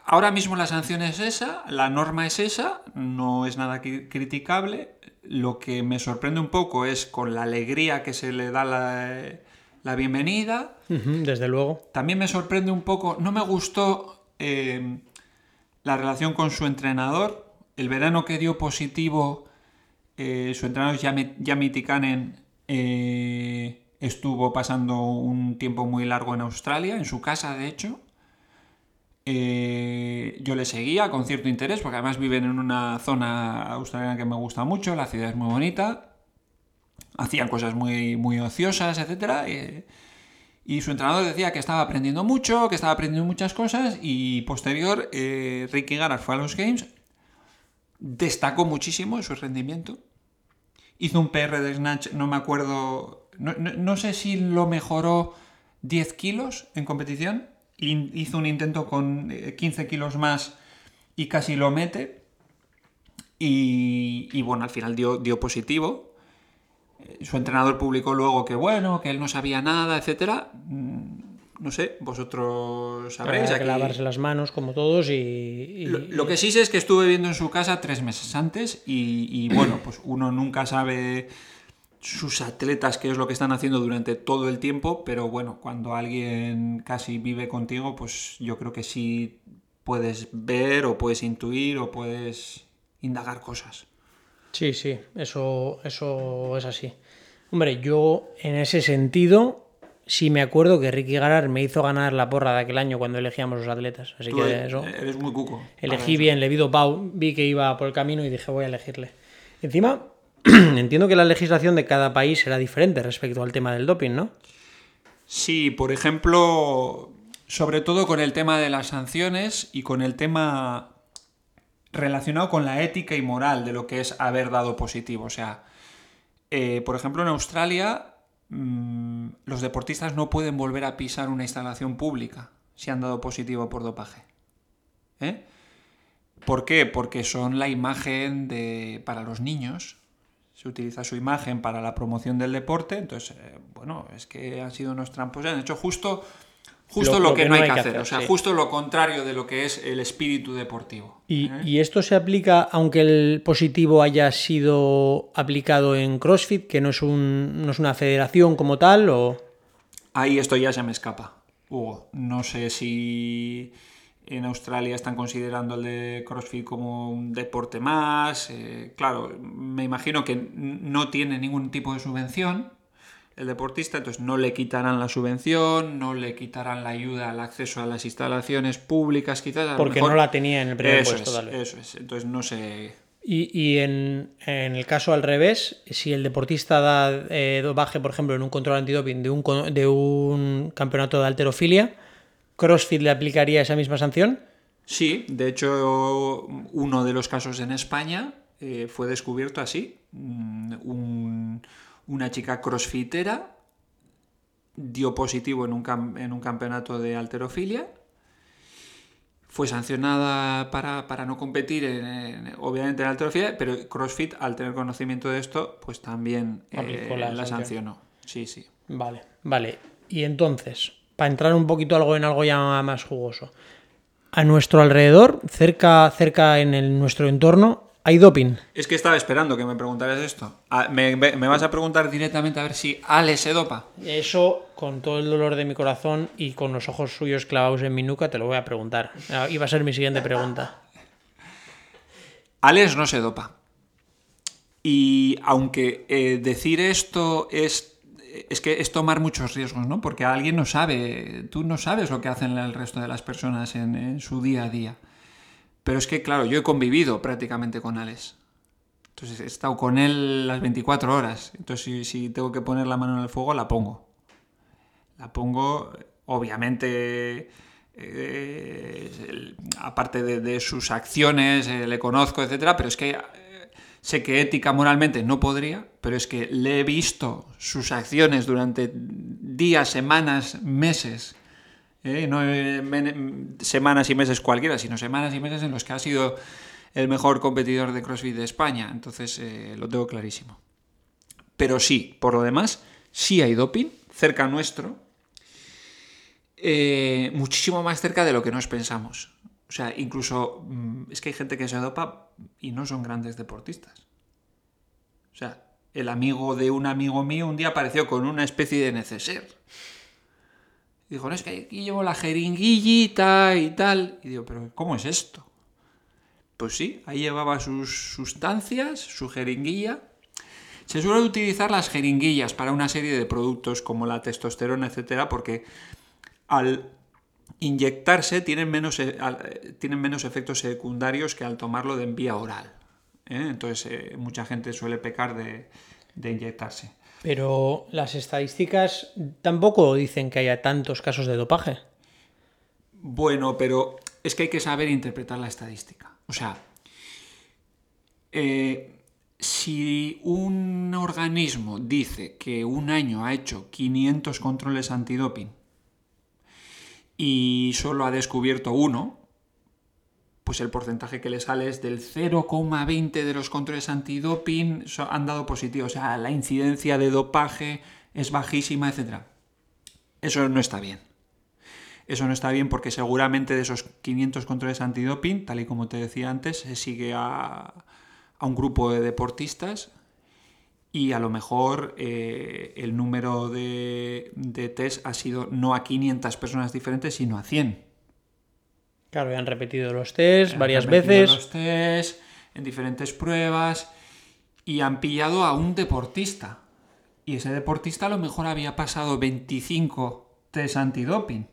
Ahora mismo la sanción es esa, la norma es esa, no es nada cri- criticable. Lo que me sorprende un poco es con la alegría que se le da la, la bienvenida. Desde luego. También me sorprende un poco, no me gustó eh, la relación con su entrenador. El verano que dio positivo, eh, su entrenador Yami Tikanen eh, estuvo pasando un tiempo muy largo en Australia, en su casa de hecho. Eh, yo le seguía con cierto interés, porque además viven en una zona australiana que me gusta mucho, la ciudad es muy bonita, hacían cosas muy, muy ociosas, etc. Eh, y su entrenador decía que estaba aprendiendo mucho, que estaba aprendiendo muchas cosas, y posterior, eh, Ricky Garas fue a los Games, destacó muchísimo en su rendimiento, hizo un PR de Snatch, no me acuerdo No, no- no sé si lo mejoró 10 kilos en competición. Hizo un intento con eh, 15 kilos más y casi lo mete. Y, y bueno, al final dio, dio positivo. Eh, Su entrenador publicó luego que bueno, que él no sabía nada, etcétera. Mm, No sé, vosotros sabréis. Que lavarse las manos como todos y... y- lo, lo que sí sé es que estuve viendo en su casa tres meses antes y, y, bueno, pues uno nunca sabe sus atletas qué es lo que están haciendo durante todo el tiempo, pero bueno, cuando alguien casi vive contigo, pues yo creo que sí puedes ver o puedes intuir o puedes indagar cosas. Sí, sí, eso, eso es así. Hombre, yo en ese sentido sí me acuerdo que Ricky Garar me hizo ganar la porra de aquel año cuando elegíamos los atletas. Así Tú que eres, eso. eres muy cuco. Elegí bien, le vi Pau, vi que iba por el camino y dije voy a elegirle. Encima, [CLEARS THROAT] entiendo que la legislación de cada país será diferente respecto al tema del doping, ¿no? Sí, por ejemplo, sobre todo con el tema de las sanciones y con el tema relacionado con la ética y moral de lo que es haber dado positivo. O sea, eh, por ejemplo, en Australia mm, los deportistas no pueden volver a pisar una instalación pública si han dado positivo por dopaje. ¿Eh? ¿Por qué? Porque son la imagen de, para los niños. Se utiliza su imagen para la promoción del deporte. Entonces, eh, bueno, es que han sido unos trampos. Han hecho justo, justo lo, que, no hay que hacer. o sea, sí. justo lo contrario de lo que es el espíritu deportivo. Y, ¿eh? y esto se aplica aunque el positivo haya sido aplicado en CrossFit, que no es, un, no es una federación como tal, o... Ahí esto ya se me escapa, Hugo. No sé si en Australia están considerando el de CrossFit como un deporte más. eh, claro, me imagino que no tiene ningún tipo de subvención el deportista, entonces no le quitarán la subvención, no le quitarán la ayuda al acceso a las instalaciones públicas, quizás. Porque mejor- no la tenía en el primer eso puesto, es, dale. Eso es, entonces no sé. Y, y en, en el caso al revés, si el deportista da eh, dopaje, por ejemplo, en un control antidoping de un, de un campeonato de alterofilia, ¿CrossFit le aplicaría esa misma sanción? Sí, de hecho, uno de los casos en España eh, fue descubierto así. Mm, un- una chica crossfitera dio positivo en un, cam- en un campeonato de alterofilia. Fue sancionada para, para no competir, en, en- obviamente, en alterofilia, pero CrossFit, al tener conocimiento de esto, pues también eh, Aplicó la sancionó. Sí, sí. Vale, vale. Y entonces, para entrar un poquito algo en algo ya más jugoso. A nuestro alrededor, cerca, cerca en el- nuestro entorno, hay doping. Es que estaba esperando que me preguntaras esto. ¿Me, me- me vas a preguntar directamente a ver si Ale se dopa? Eso, con todo el dolor de mi corazón y con los ojos suyos clavados en mi nuca, te lo voy a preguntar. Ah, Iba a ser mi siguiente pregunta. Alex no se dopa. Y aunque eh, decir esto es. Es que es tomar muchos riesgos, ¿no? Porque alguien no sabe. Tú no sabes lo que hacen el resto de las personas en, su día a día. Pero es que, claro, yo he convivido prácticamente con Alex. Entonces he estado con él las 24 horas. Entonces, si, tengo que poner la mano en el fuego, la pongo. La pongo, obviamente, eh, aparte de, sus acciones, eh, le conozco, etcétera, pero es que sé que ética, moralmente no podría, pero es que le he visto sus acciones durante días, semanas, meses. ¿eh? No eh, semanas y meses cualquiera, sino semanas y meses en los que ha sido el mejor competidor de CrossFit de España. Entonces eh, lo tengo clarísimo. Pero sí, por lo demás, sí hay doping cerca nuestro, muchísimo más cerca de lo que nos pensamos. O sea, incluso mm, es que hay gente que se dopa y no son grandes deportistas. O sea, el amigo de un amigo mío un día apareció con una especie de neceser. Y dijo, no, es que aquí llevo la jeringuillita y tal. Y digo, pero ¿cómo es esto? Pues sí, ahí llevaba sus sustancias, su jeringuilla. Se suele utilizar las jeringuillas para una serie de productos como la testosterona, etcétera, porque al inyectarse tienen menos, eh, tienen menos efectos secundarios que al tomarlo de vía oral. ¿eh? Entonces, eh, mucha gente suele pecar de, de inyectarse. Pero las estadísticas tampoco dicen que haya tantos casos de dopaje. Bueno, pero es que hay que saber interpretar la estadística. O sea, eh, si un organismo dice que un año ha hecho 500 controles antidoping y solo ha descubierto uno, pues el porcentaje que le sale es del 0,20 de los controles antidoping han dado positivo. O sea, la incidencia de dopaje es bajísima, etc. Eso no está bien. Eso no está bien porque seguramente de esos 500 controles antidoping, tal y como te decía antes, se sigue a, un grupo de deportistas y a lo mejor eh, el número de, de test ha sido no a 500 personas diferentes, sino a 100. Claro, han repetido los test varias veces. Los test en diferentes pruebas y han pillado a un deportista. Y ese deportista a lo mejor había pasado 25 test antidoping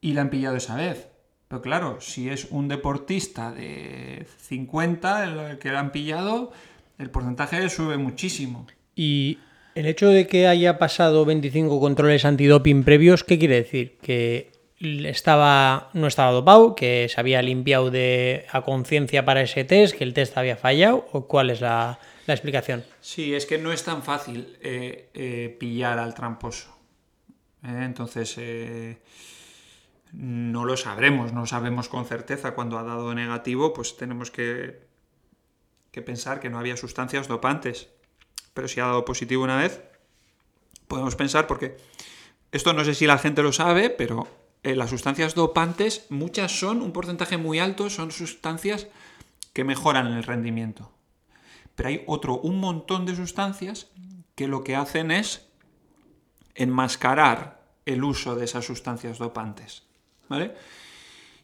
y la han pillado esa vez. Pero claro, si es un deportista de 50 el que la han pillado, el porcentaje sube muchísimo. Y el hecho de que haya pasado 25 controles antidoping previos, ¿qué quiere decir? Que estaba, no estaba dopado, que se había limpiado de, a conciencia para ese test, que el test había fallado, o cuál es la, explicación? Sí, es que no es tan fácil eh, eh, pillar al tramposo. ¿eh? entonces, no lo sabremos, no sabemos con certeza cuando ha dado negativo, pues tenemos que, que pensar que no había sustancias dopantes. Pero si ha dado positivo una vez, podemos pensar porque esto no sé si la gente lo sabe, pero eh, las sustancias dopantes, muchas son, un porcentaje muy alto, son sustancias que mejoran el rendimiento. Pero hay otro, un montón de sustancias que lo que hacen es enmascarar el uso de esas sustancias dopantes. ¿vale?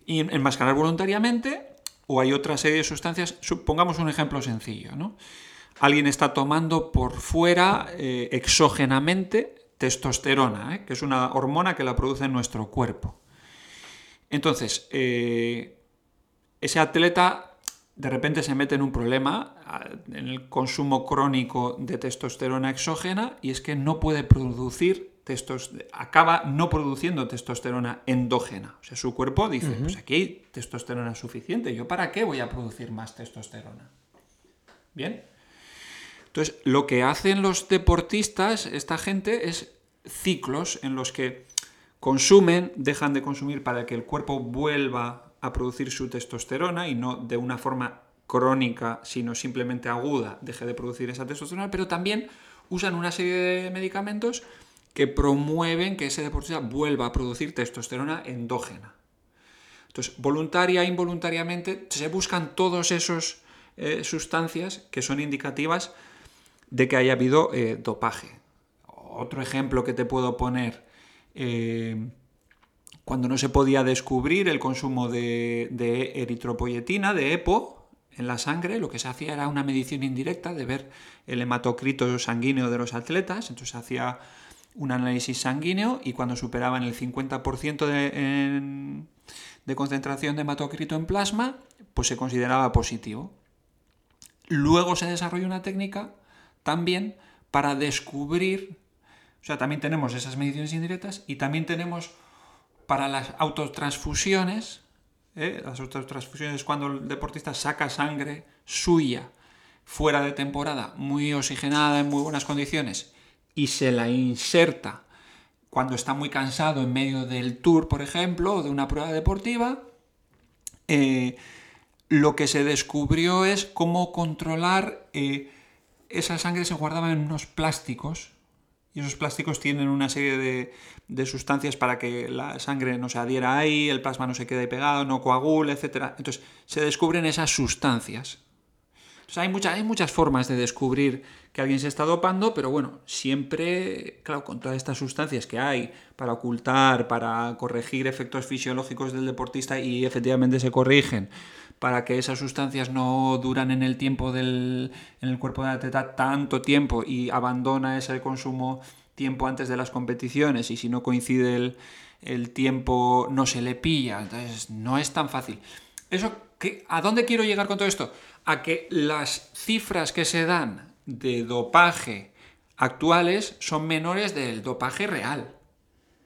Y enmascarar voluntariamente, o hay otra serie de sustancias, pongamos un ejemplo sencillo, ¿no? Alguien está tomando por fuera eh, exógenamente testosterona, ¿eh? que es una hormona que la produce en nuestro cuerpo. Entonces, eh, ese atleta de repente se mete en un problema en el consumo crónico de testosterona exógena y es que no puede producir acaba no produciendo testosterona endógena. O sea, su cuerpo dice, pues aquí hay testosterona suficiente, ¿yo para qué voy a producir más testosterona? Bien. Entonces, lo que hacen los deportistas, esta gente, es ciclos en los que consumen, dejan de consumir para que el cuerpo vuelva a producir su testosterona y no de una forma crónica, sino simplemente aguda, deje de producir esa testosterona, pero también usan una serie de medicamentos que promueven que ese deportista vuelva a producir testosterona endógena. Entonces, voluntaria e involuntariamente se buscan todas esas eh, sustancias que son indicativas de que haya habido eh, dopaje. Otro ejemplo que te puedo poner, eh, cuando no se podía descubrir el consumo de, de eritropoyetina, de EPO, en la sangre, lo que se hacía era una medición indirecta de ver el hematocrito sanguíneo de los atletas, entonces se hacía un análisis sanguíneo y cuando superaban el 50% de, de concentración de hematocrito en plasma, pues se consideraba positivo. Luego se desarrolló una técnica también para descubrir, o sea, también tenemos esas mediciones indirectas y también tenemos para las autotransfusiones, ¿eh? las autotransfusiones es cuando el deportista saca sangre suya fuera de temporada, muy oxigenada, en muy buenas condiciones, y se la inserta cuando está muy cansado en medio del tour, por ejemplo, o de una prueba deportiva, eh, lo que se descubrió es cómo controlar eh, esa sangre se guardaba en unos plásticos y esos plásticos tienen una serie de, sustancias para que la sangre no se adhiera ahí, el plasma no se quede pegado, no coagule, etc. Entonces se descubren esas sustancias hay, hay muchas formas de descubrir que alguien se está dopando, pero bueno, siempre, claro, con todas estas sustancias que hay para ocultar, para corregir efectos fisiológicos del deportista y efectivamente se corrigen, para que esas sustancias no duran en el tiempo del en el cuerpo del atleta tanto tiempo y abandona ese consumo tiempo antes de las competiciones y si no coincide el, el tiempo no se le pilla, entonces no es tan fácil. Eso, ¿A dónde quiero llegar con todo esto? a que las cifras que se dan de dopaje actuales son menores del dopaje real.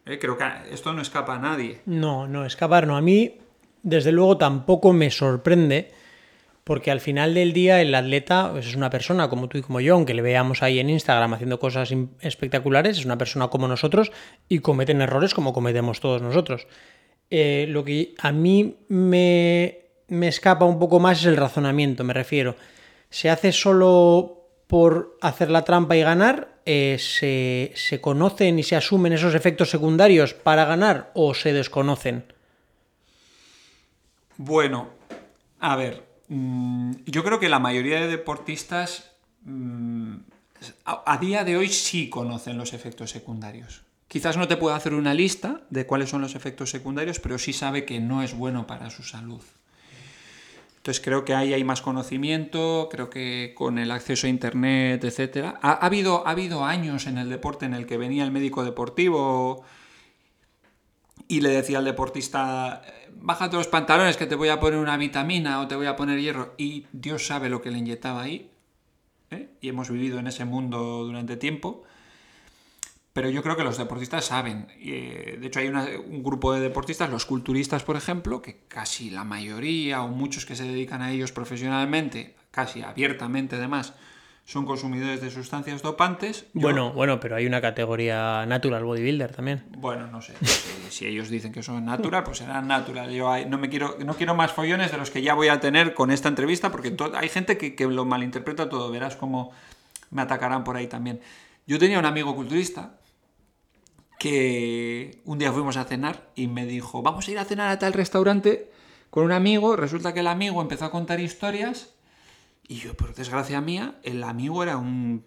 Eh, creo que esto no escapa a nadie. No, no escapar, no. A mí, desde luego, tampoco me sorprende, Porque al final del día el atleta pues, es una persona como tú y como yo, aunque le veamos ahí en Instagram haciendo cosas espectaculares, es una persona como nosotros y cometen errores como cometemos todos nosotros. Eh, lo que a mí me, me escapa un poco más es el razonamiento, me refiero. ¿Se hace solo por hacer la trampa y ganar? Eh, ¿se, ¿Se conocen y se asumen esos efectos secundarios para ganar o se desconocen? Bueno, a ver, mm, yo creo que la mayoría de deportistas mm, a, a día de hoy sí conocen los efectos secundarios. Quizás no te pueda hacer una lista de cuáles son los efectos secundarios, pero sí sabe que no es bueno para su salud. Entonces creo que ahí hay más conocimiento, creo que con el acceso a internet, etcétera. Ha, ha habido, ha habido años en el deporte en el que venía el médico deportivo y le decía al deportista, "Eh, bájate los pantalones que te voy a poner una vitamina o te voy a poner hierro. Y Dios sabe lo que le inyectaba ahí. ¿eh? Y hemos vivido en ese mundo durante tiempo. Pero yo creo que los deportistas saben. Eh, de hecho, hay una- un grupo de deportistas, los culturistas, por ejemplo, que casi la mayoría o muchos que se dedican a ellos profesionalmente, casi abiertamente además, son consumidores de sustancias dopantes. Yo- Bueno, bueno, pero hay una categoría natural bodybuilder también. bueno, no sé. Si, si ellos dicen que son natural, pues serán natural. Yo no me quiero, no quiero más follones de los que ya voy a tener con esta entrevista, porque hay gente que, que lo malinterpreta todo. Verás cómo me atacarán por ahí también. Yo tenía un amigo culturista que un día fuimos a cenar y me dijo, vamos a ir a cenar a tal restaurante con un amigo. Resulta que el amigo empezó a contar historias y yo, por desgracia mía, el amigo era un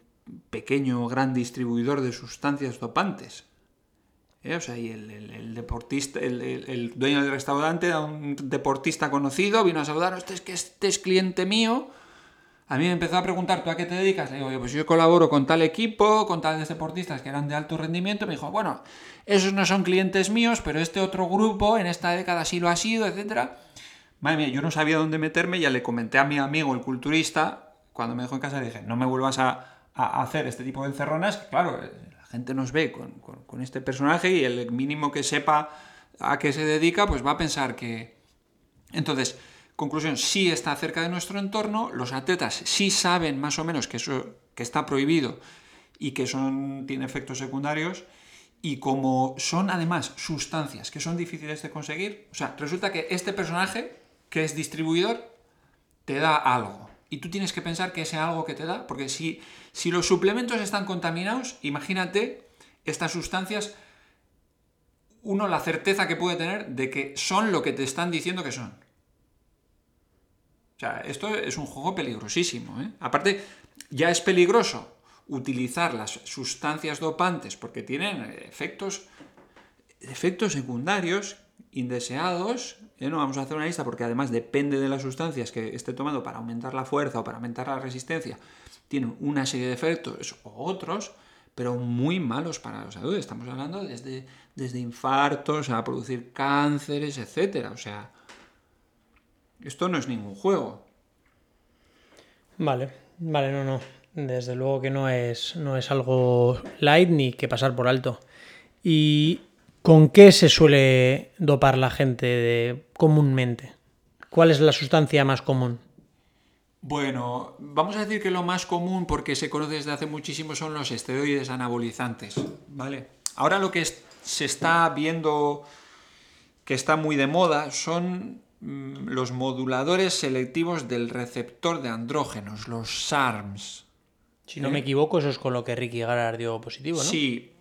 pequeño, gran distribuidor de sustancias dopantes. ¿Eh? O sea, y el, deportista, el, dueño del restaurante un deportista conocido, vino a saludar, este es que este es cliente mío. A mí me empezó a preguntar, ¿tú a qué te dedicas? Le digo, "Oye, pues yo colaboro con tal equipo, con tales deportistas que eran de alto rendimiento. Me dijo, bueno, esos no son clientes míos, pero este otro grupo en esta década sí lo ha sido, etcétera. Madre mía, yo no sabía dónde meterme, ya le comenté a mi amigo, el culturista, cuando me dejó en casa, le dije, no me vuelvas a, hacer este tipo de encerronas, claro, eh, la gente nos ve con- con este personaje y el mínimo que sepa a qué se dedica, pues va a pensar que... Entonces, conclusión, sí está cerca de nuestro entorno, los atletas sí saben más o menos que eso que está prohibido y que son, tiene efectos secundarios, y como son además sustancias que son difíciles de conseguir, o sea, resulta que este personaje, que es distribuidor, te da algo. Y tú tienes que pensar que ese algo que te da, porque si, si los suplementos están contaminados, imagínate estas sustancias, uno la certeza que puede tener de que son lo que te están diciendo que son. Sea, esto es un juego peligrosísimo. ¿eh? Aparte, ya es peligroso utilizar las sustancias dopantes porque tienen efectos, efectos secundarios indeseados. ¿eh? No vamos a hacer una lista porque además depende de las sustancias que esté tomando para aumentar la fuerza o para aumentar la resistencia. Tienen una serie de efectos o otros, pero muy malos para la salud. Estamos hablando desde, desde infartos a producir cánceres, etcétera. O sea, esto no es ningún juego. Vale, vale, no, no. Desde luego que no es, no es algo light ni que pasar por alto. ¿Y con qué se suele dopar la gente de- comúnmente? ¿Cuál es la sustancia más común? Bueno, vamos a decir que lo más común, porque se conoce desde hace muchísimo, son los esteroides anabolizantes. ¿Vale? Ahora lo que se está viendo que está muy de moda son los moduladores selectivos del receptor de andrógenos, los SARMs. Si no me equivoco, eso es con lo que Ricky Garar dio positivo, ¿no? Sí.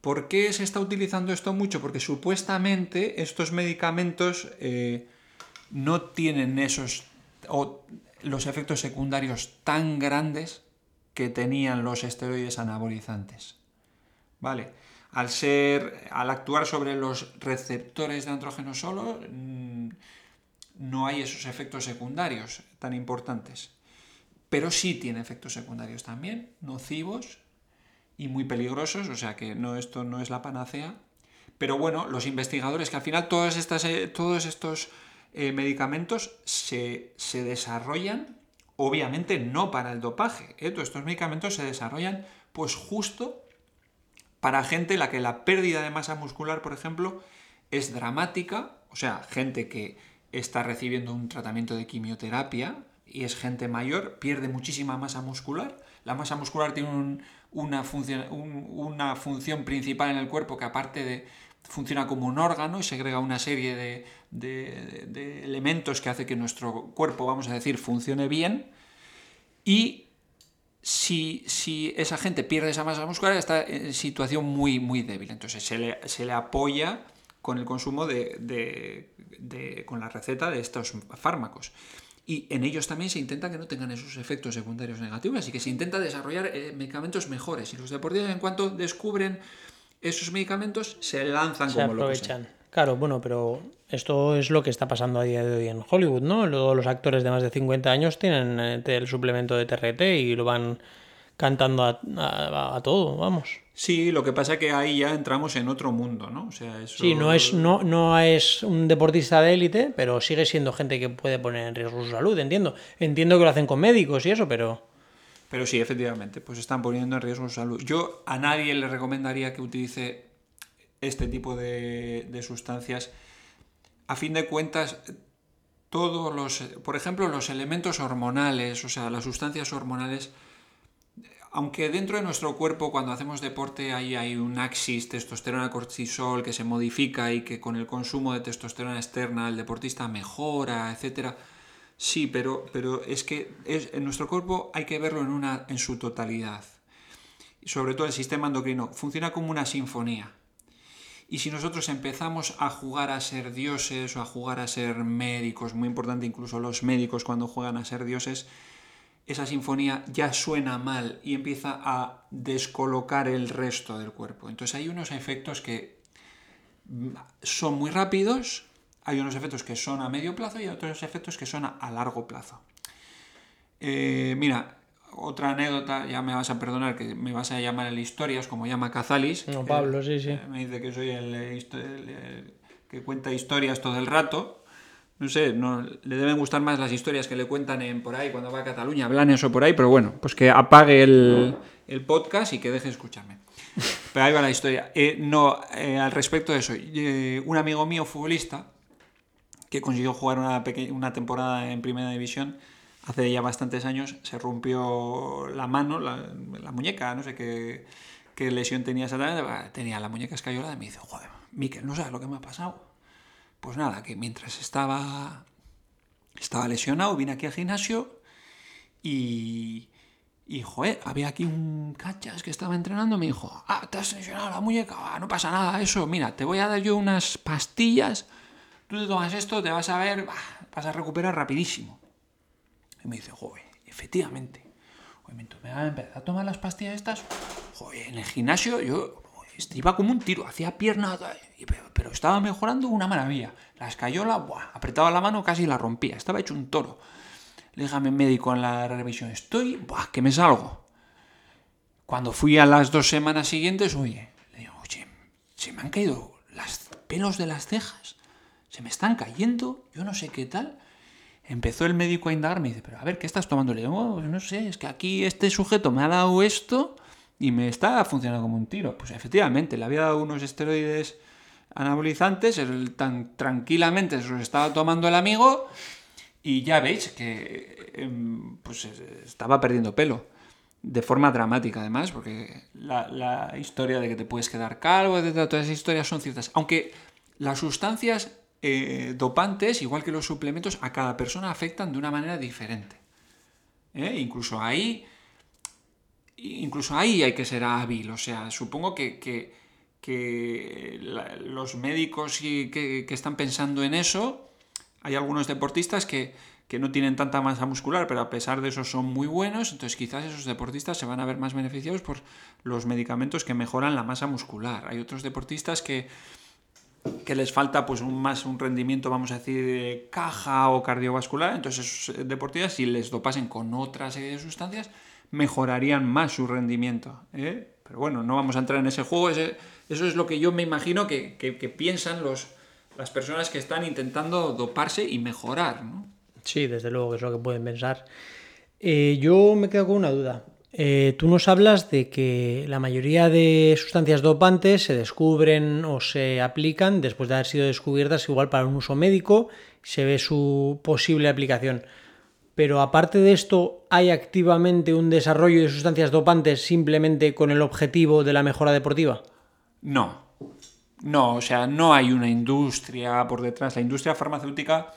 ¿Por qué se está utilizando esto mucho? Porque supuestamente estos medicamentos eh, no tienen esos o los efectos secundarios tan grandes que tenían los esteroides anabolizantes. ¿Vale? Al ser, al actuar sobre los receptores de andrógeno solo, mm, no hay esos efectos secundarios tan importantes. Pero sí tiene efectos secundarios también, nocivos y muy peligrosos, o sea que no, esto no es la panacea. Pero bueno, los investigadores, que al final estas, eh, todos estos eh, medicamentos se, se desarrollan, obviamente no para el dopaje, ¿eh? estos medicamentos se desarrollan pues justo para gente la que la pérdida de masa muscular, por ejemplo, es dramática, o sea, gente que está recibiendo un tratamiento de quimioterapia y es gente mayor, pierde muchísima masa muscular. La masa muscular tiene un- una, función, un- una función principal en el cuerpo que aparte de funciona como un órgano y segrega una serie de, de- de elementos que hace que nuestro cuerpo, vamos a decir, funcione bien. Y si, si esa gente pierde esa masa muscular, está en situación muy, muy débil. Entonces se le, se le apoya con el consumo de, de- de- con la receta de estos fármacos. Y en ellos también se intenta que no tengan esos efectos secundarios negativos, así que se intenta desarrollar eh, medicamentos mejores. Y los deportistas, en cuanto descubren esos medicamentos, se lanzan se como locos. aprovechan. Claro, bueno, pero esto es lo que está pasando a día de hoy en Hollywood, ¿no? Los actores de más de 50 años tienen eh, el suplemento de TRT y lo van cantando a, a- a todo, vamos. Sí, lo que pasa es que ahí ya entramos en otro mundo, ¿no? O sea, eso... Sí, no es, no, no es un deportista de élite, pero sigue siendo gente que puede poner en riesgo su salud, entiendo. Entiendo que lo hacen con médicos y eso, pero... Pero sí, efectivamente, pues están poniendo en riesgo su salud. Yo a nadie le recomendaría que utilice este tipo de, de sustancias. A fin de cuentas, todos los, por ejemplo, los elementos hormonales, o sea, las sustancias hormonales, aunque dentro de nuestro cuerpo cuando hacemos deporte hay un axis testosterona cortisol que se modifica y que con el consumo de testosterona externa el deportista mejora, etcétera. Sí, pero, pero es que es, en nuestro cuerpo hay que verlo en, una, en su totalidad. Sobre todo el sistema endocrino funciona como una sinfonía. Y si nosotros empezamos a jugar a ser dioses o a jugar a ser médicos, muy importante incluso los médicos cuando juegan a ser dioses, esa sinfonía ya suena mal y empieza a descolocar el resto del cuerpo. Entonces hay unos efectos que mm, son muy rápidos, hay unos efectos que son a medio plazo y otros efectos que son a, largo plazo. Eh, mira, otra anécdota, ya me vas a perdonar que me vas a llamar el historias, como llama Cazalis. No, Pablo, sí, sí. me dice que soy el, que cuenta historias todo el rato. No sé, no, le deben gustar más las historias que le cuentan en por ahí cuando va a Cataluña, hablan eso por ahí, pero bueno, pues que apague el, el podcast y que deje de escucharme. Pero ahí va la historia. Eh, no, eh, al respecto de eso, eh, un amigo mío futbolista que consiguió jugar una, una temporada en primera división hace ya bastantes años, se rompió la mano, la, la muñeca, no sé qué, qué lesión tenía exactamente, bah, tenía la muñeca escayolada y me dice, joder, Miquel, ¿no sabes lo que me ha pasado? Pues nada, que mientras estaba, estaba lesionado, vine aquí al gimnasio y, y, joder, había aquí un cachas que estaba entrenando, me dijo, ah, te has lesionado la muñeca, no pasa nada, eso, mira, te voy a dar yo unas pastillas, tú te tomas esto, te vas a ver, vas a recuperar rapidísimo. Y me dice, joder, efectivamente. Joder, me empecé a tomar las pastillas estas, joder, en el gimnasio yo joder, iba como un tiro, hacía piernas, y- pero, estaba mejorando una maravilla. La escayola, buah, apretaba la mano, casi la rompía, estaba hecho un toro. Le dije mi médico en la revisión, estoy, buah, que me salgo. Cuando fui a las dos semanas siguientes, oye, le digo, oye, se me han caído los pelos de las cejas, se me están cayendo, yo no sé qué tal. Empezó el médico a indagar, me dice, pero a ver, ¿qué estás tomando? Le digo, "Oh, no sé, es que aquí este sujeto me ha dado esto y me está funcionando como un tiro. Pues efectivamente, le había dado unos esteroides anabolizantes, él tan tranquilamente se los estaba tomando el amigo y ya veis que em, pues eh, estaba perdiendo pelo. De forma dramática, además, porque la, la historia de que te puedes quedar calvo, etcétera, todas esas historias son ciertas. Aunque las sustancias eh, dopantes, igual que los suplementos, a cada persona afectan de una manera diferente. ¿Eh? Incluso ahí. Incluso ahí hay que ser hábil. O sea, supongo que, que- los médicos y que, que están pensando en eso. Hay algunos deportistas que, no tienen tanta masa muscular, pero a pesar de eso son muy buenos. Entonces, quizás esos deportistas se van a ver más beneficiados por los medicamentos que mejoran la masa muscular. Hay otros deportistas que, que les falta pues un, más un rendimiento, vamos a decir, de caja o cardiovascular, entonces esos eh, deportistas si les dopasen con otra serie de sustancias mejorarían más su rendimiento. ¿eh? Pero bueno, no vamos a entrar en ese juego, eso es lo que yo me imagino que piensan los, las personas que están intentando doparse y mejorar. ¿no? Sí, desde luego que es lo que pueden pensar. Eh, yo me quedo con una duda. Eh, tú nos hablas de que la mayoría de sustancias dopantes se descubren o se aplican después de haber sido descubiertas igual para un uso médico, se ve su posible aplicación. Pero aparte de esto, ¿hay activamente un desarrollo de sustancias dopantes simplemente con el objetivo de la mejora deportiva? No. No, o sea, no hay una industria por detrás. La industria farmacéutica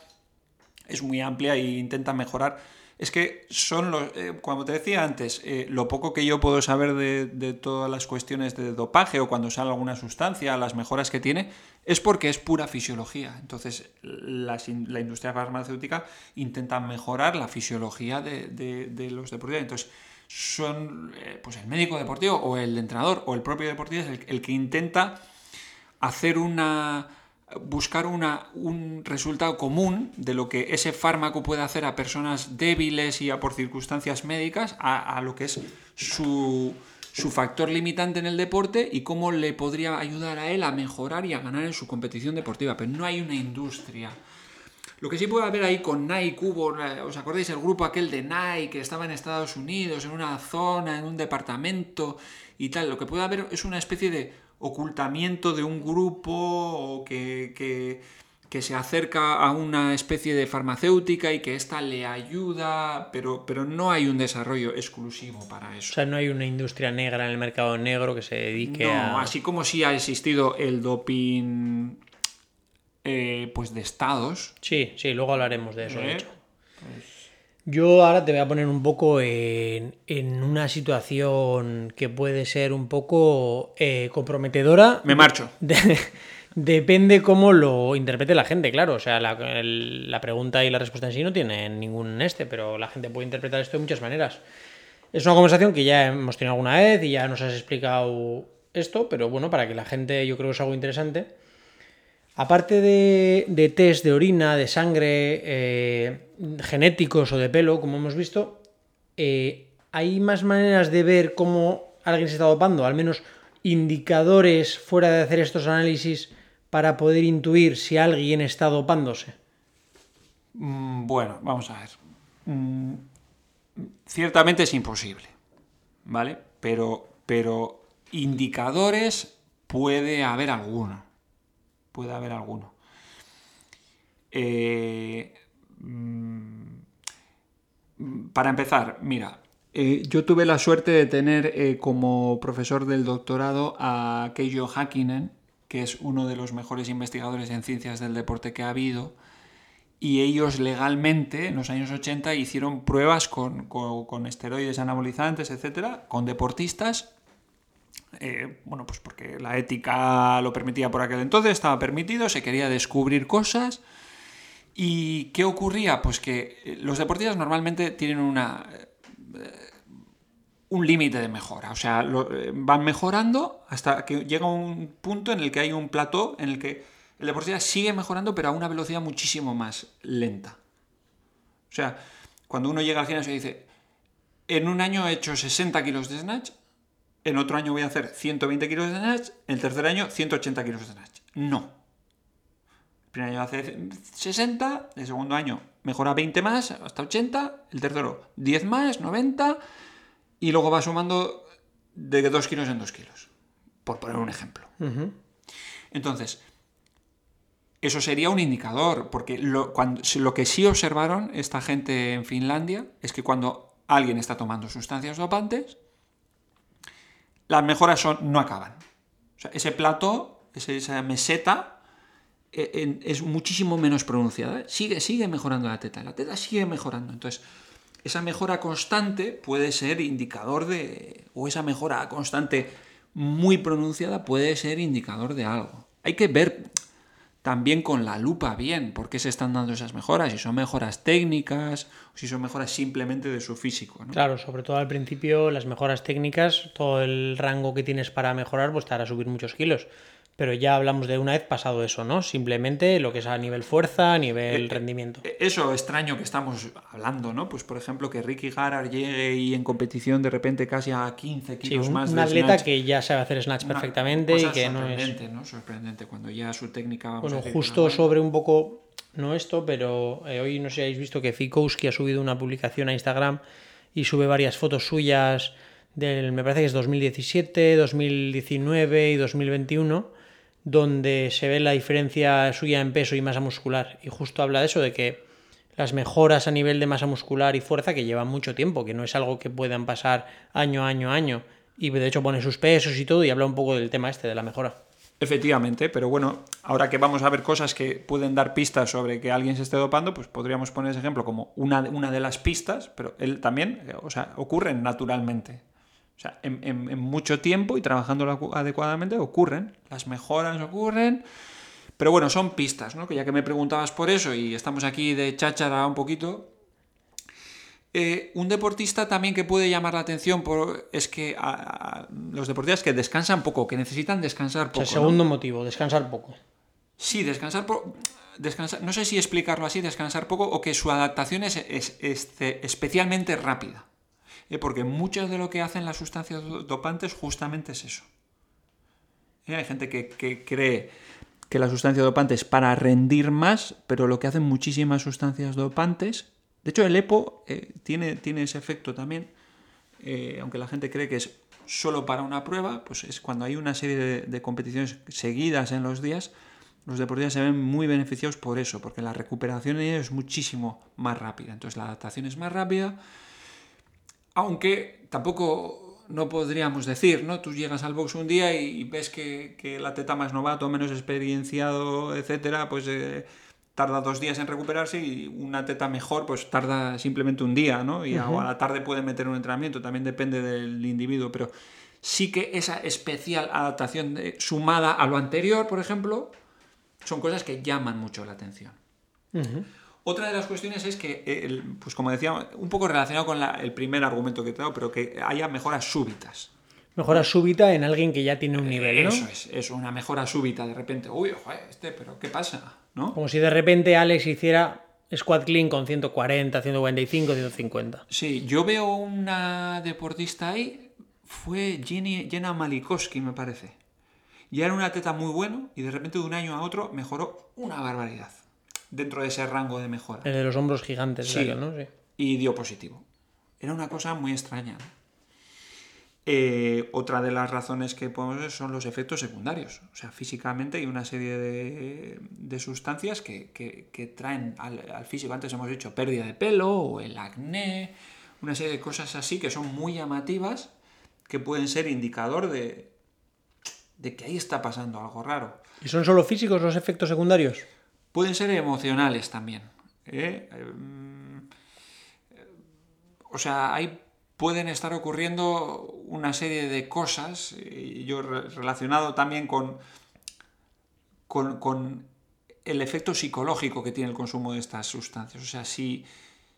es muy amplia e intenta mejorar. Es que son los, eh, como te decía antes, eh, lo poco que yo puedo saber de, todas las cuestiones de dopaje o cuando sale alguna sustancia, las mejoras que tiene, es porque es pura fisiología. Entonces, la industria farmacéutica intenta mejorar la fisiología de, los deportistas. Entonces, son eh, pues el médico deportivo o el entrenador o el propio deportista el, el que intenta hacer una buscar una, un resultado común de lo que ese fármaco puede hacer a personas débiles y a por circunstancias médicas a, lo que es su, su factor limitante en el deporte y cómo le podría ayudar a él a mejorar y a ganar en su competición deportiva. Pero no hay una industria. Lo que sí puede haber ahí con Nike, hubo, eh, ¿os acordáis el grupo aquel de Nike que estaba en Estados Unidos, en una zona, en un departamento y tal? Lo que puede haber es una especie de ocultamiento de un grupo o que, que, que se acerca a una especie de farmacéutica y que ésta le ayuda, pero, pero no hay un desarrollo exclusivo para eso. O sea, no hay una industria negra en el mercado negro que se dedique No, a... así como sí ha existido el doping eh, pues de estados. Sí, sí, luego hablaremos de eso, de ¿eh? hecho. Yo ahora te voy a poner un poco en, en una situación que puede ser un poco eh, comprometedora. Me marcho. [LAUGHS] De- depende cómo lo interprete la gente, claro. O sea, la, el- la pregunta y la respuesta en sí no tienen ningún este, pero la gente puede interpretar esto de muchas maneras. Es una conversación que ya hemos tenido alguna vez y ya nos has explicado esto, pero bueno, para que la gente yo creo que es algo interesante. Aparte de, de test de orina, de sangre, eh, genéticos o de pelo, como hemos visto, eh, ¿hay más maneras de ver cómo alguien se está dopando? Al menos indicadores fuera de hacer estos análisis para poder intuir si alguien está dopándose. Mm, Bueno, vamos a ver. Mm, Ciertamente es imposible, ¿vale? Pero, pero indicadores puede haber alguno. Puede haber alguno. Eh, mm, para empezar, mira, eh, yo tuve la suerte de tener eh, como profesor del doctorado a Keijo Hakkinen, que es uno de los mejores investigadores en ciencias del deporte que ha habido, y ellos legalmente en los años 80 hicieron pruebas con, con- con esteroides anabolizantes, etcétera, con deportistas. Eh, bueno, pues porque la ética lo permitía por aquel entonces, estaba permitido, se quería descubrir cosas. ¿Y qué ocurría? Pues que eh, los deportistas normalmente tienen una, eh, un límite de mejora. O sea, van mejorando hasta que llega un punto en el que hay un plató en el que el deportista sigue mejorando, pero a una velocidad muchísimo más lenta. O sea, cuando uno llega al gimnasio y dice, en un año he hecho 60 kilos de snatch, en otro año voy a hacer 120 kilos de snatch, en el tercer año 180 kilos de snatch. No. El primer año hace 60, el segundo año mejora 20 más, hasta 80, el tercero 10 más, 90, y luego va sumando de 2 kilos en 2 kilos, por poner un ejemplo. Entonces, eso sería un indicador, porque lo, cuando, lo que sí observaron esta gente en Finlandia es que cuando alguien está tomando sustancias dopantes, las mejoras son, no acaban. Ese plato, esa meseta, eh, es muchísimo menos pronunciada. ¿eh? Sigue, sigue mejorando la teta, la teta sigue mejorando. Entonces, esa mejora constante puede ser indicador de. o esa mejora constante muy pronunciada puede ser indicador de algo. Hay que ver también con la lupa bien por qué se están dando esas mejoras, si son mejoras técnicas o si son mejoras simplemente de su físico. Claro, sobre todo al principio, las mejoras técnicas, todo el rango que tienes para mejorar, pues te hará subir muchos kilos. Pero ya hablamos de una vez pasado eso, ¿no? Simplemente lo que es a nivel fuerza, a nivel rendimiento. Eh, Eso extraño que estamos hablando, ¿no? Pues por ejemplo que Ricky Garard llegue y en competición de repente casi a 15 Sí, kilos un, más un de atleta snatch. que ya sabe hacer snatch perfectamente y que no es... sorprendente, ¿no? Sorprendente, cuando ya su técnica... vamos a Bueno, justo sobre un poco, no esto, pero eh, hoy no sé si habéis visto que Fikowski ha subido una publicación a Instagram y sube varias fotos suyas del, me parece que es 2017, 2019 y 2021, donde se ve la diferencia suya en peso y masa muscular. Y justo habla de eso, de que las mejoras a nivel de masa muscular y fuerza que llevan mucho tiempo, que no es algo que puedan pasar año, año, año. Y de hecho pone sus pesos y todo y habla un poco del tema este, de la mejora. Efectivamente, pero bueno, ahora que vamos a ver cosas que pueden dar pistas sobre que alguien se esté dopando, pues podríamos poner ese ejemplo como una, una de las pistas, pero él también, eh, o sea, ocurren naturalmente. O sea, en, en- en mucho tiempo y trabajando adecuadamente ocurren, las mejoras ocurren, pero bueno, son pistas, ¿no? Que ya que me preguntabas por eso y estamos aquí de cháchara un poquito, eh, un deportista también que puede llamar la atención por, es que a- a- los deportistas que descansan poco, que necesitan descansar O poco. sea, ¿no? segundo motivo, descansar poco. Sí, descansar po- descansar, no sé si explicarlo así, descansar poco o que su adaptación es, es- especialmente rápida. Eh, porque mucho de lo que hacen las sustancias do- dopantes justamente es eso. Eh, hay gente que, que cree que la sustancia dopante es para rendir más, pero lo que hacen muchísimas sustancias dopantes, de hecho el EPO eh, tiene, tiene ese efecto también, eh, aunque la gente cree que es solo para una prueba, pues es cuando hay una serie de, competiciones seguidas en los días, los deportistas se ven muy beneficiados por eso, porque la recuperación es muchísimo más rápida. Entonces la adaptación es más rápida, aunque tampoco no podríamos decir, ¿no? Tú llegas al box un día y, ves que, que el atleta más novato, menos experienciado, etcétera, pues eh, tarda dos días en recuperarse y un atleta mejor, pues tarda simplemente un día, ¿no? Y a- la tarde puede meter un entrenamiento, también depende del individuo, pero sí que esa especial adaptación de- sumada a lo anterior, por ejemplo, son cosas que llaman mucho la atención. Otra de las cuestiones es que, eh, el- pues como decía, un poco relacionado con la- el primer argumento que te he dado, pero que haya mejoras súbitas. Mejora súbita en alguien que ya tiene un nivel, ¿no? Eso es, es una mejora súbita, de repente, uy, joder, este, pero ¿qué pasa? ¿No? Como si de repente Alex hiciera squat clean con 140, 145, 150. Sí, yo veo una deportista ahí, fue Jenny, Jenna Malikowski, me parece. Ya era un atleta muy bueno y de repente de un año a otro mejoró una barbaridad dentro de ese rango de mejora. El de los hombros gigantes, Sí. aquel, ¿no? Sí. y dio positivo. Era una cosa muy extraña. Eh, otra de las razones que podemos ver son los efectos secundarios. O sea, físicamente hay una serie de, de sustancias que, que- que traen al, al físico. Antes hemos dicho pérdida de pelo o el acné, una serie de cosas así que son muy llamativas que pueden ser indicador de, de que ahí está pasando algo raro. ¿Y son solo físicos los efectos secundarios? Pueden ser emocionales también. ¿eh? Em, O sea, ahí pueden estar ocurriendo una serie de cosas, yo re- relacionado también con, con, con el efecto psicológico que tiene el consumo de estas sustancias. O sea, si,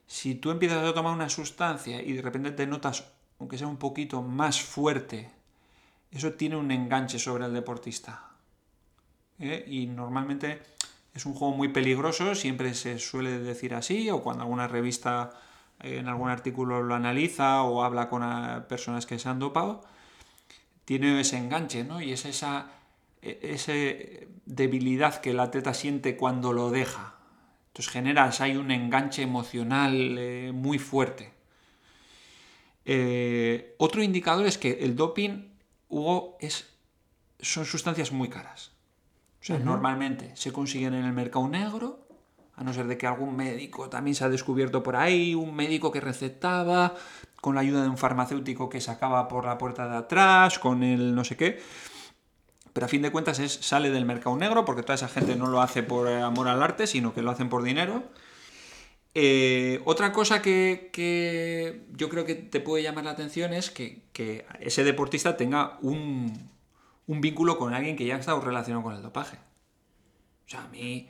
si tú empiezas a tomar una sustancia y de repente te notas, aunque sea un poquito más fuerte, eso tiene un enganche sobre el deportista. ¿eh? y normalmente es un juego muy peligroso, siempre se suele decir así, o cuando alguna revista eh, en algún artículo lo analiza o habla con ah, personas que se han dopado, tiene ese enganche, ¿no? Y es esa e- debilidad que el atleta siente cuando lo deja. Entonces generas, hay un enganche emocional eh, muy fuerte. Eh, otro indicador es que el doping, Hugo, es, son sustancias muy caras. O sea, normalmente se consiguen en el mercado negro, a no ser de que algún médico también se ha descubierto por ahí, un médico que recetaba, con la ayuda de un farmacéutico que sacaba por la puerta de atrás, con el no sé qué. Pero a fin de cuentas es, sale del mercado negro, porque toda esa gente no lo hace por eh, amor al arte, sino que lo hacen por dinero. Eh, otra cosa que, que yo creo que te puede llamar la atención es que, que ese deportista tenga un, un vínculo con alguien que ya ha estado relacionado con el dopaje. O sea, a mí,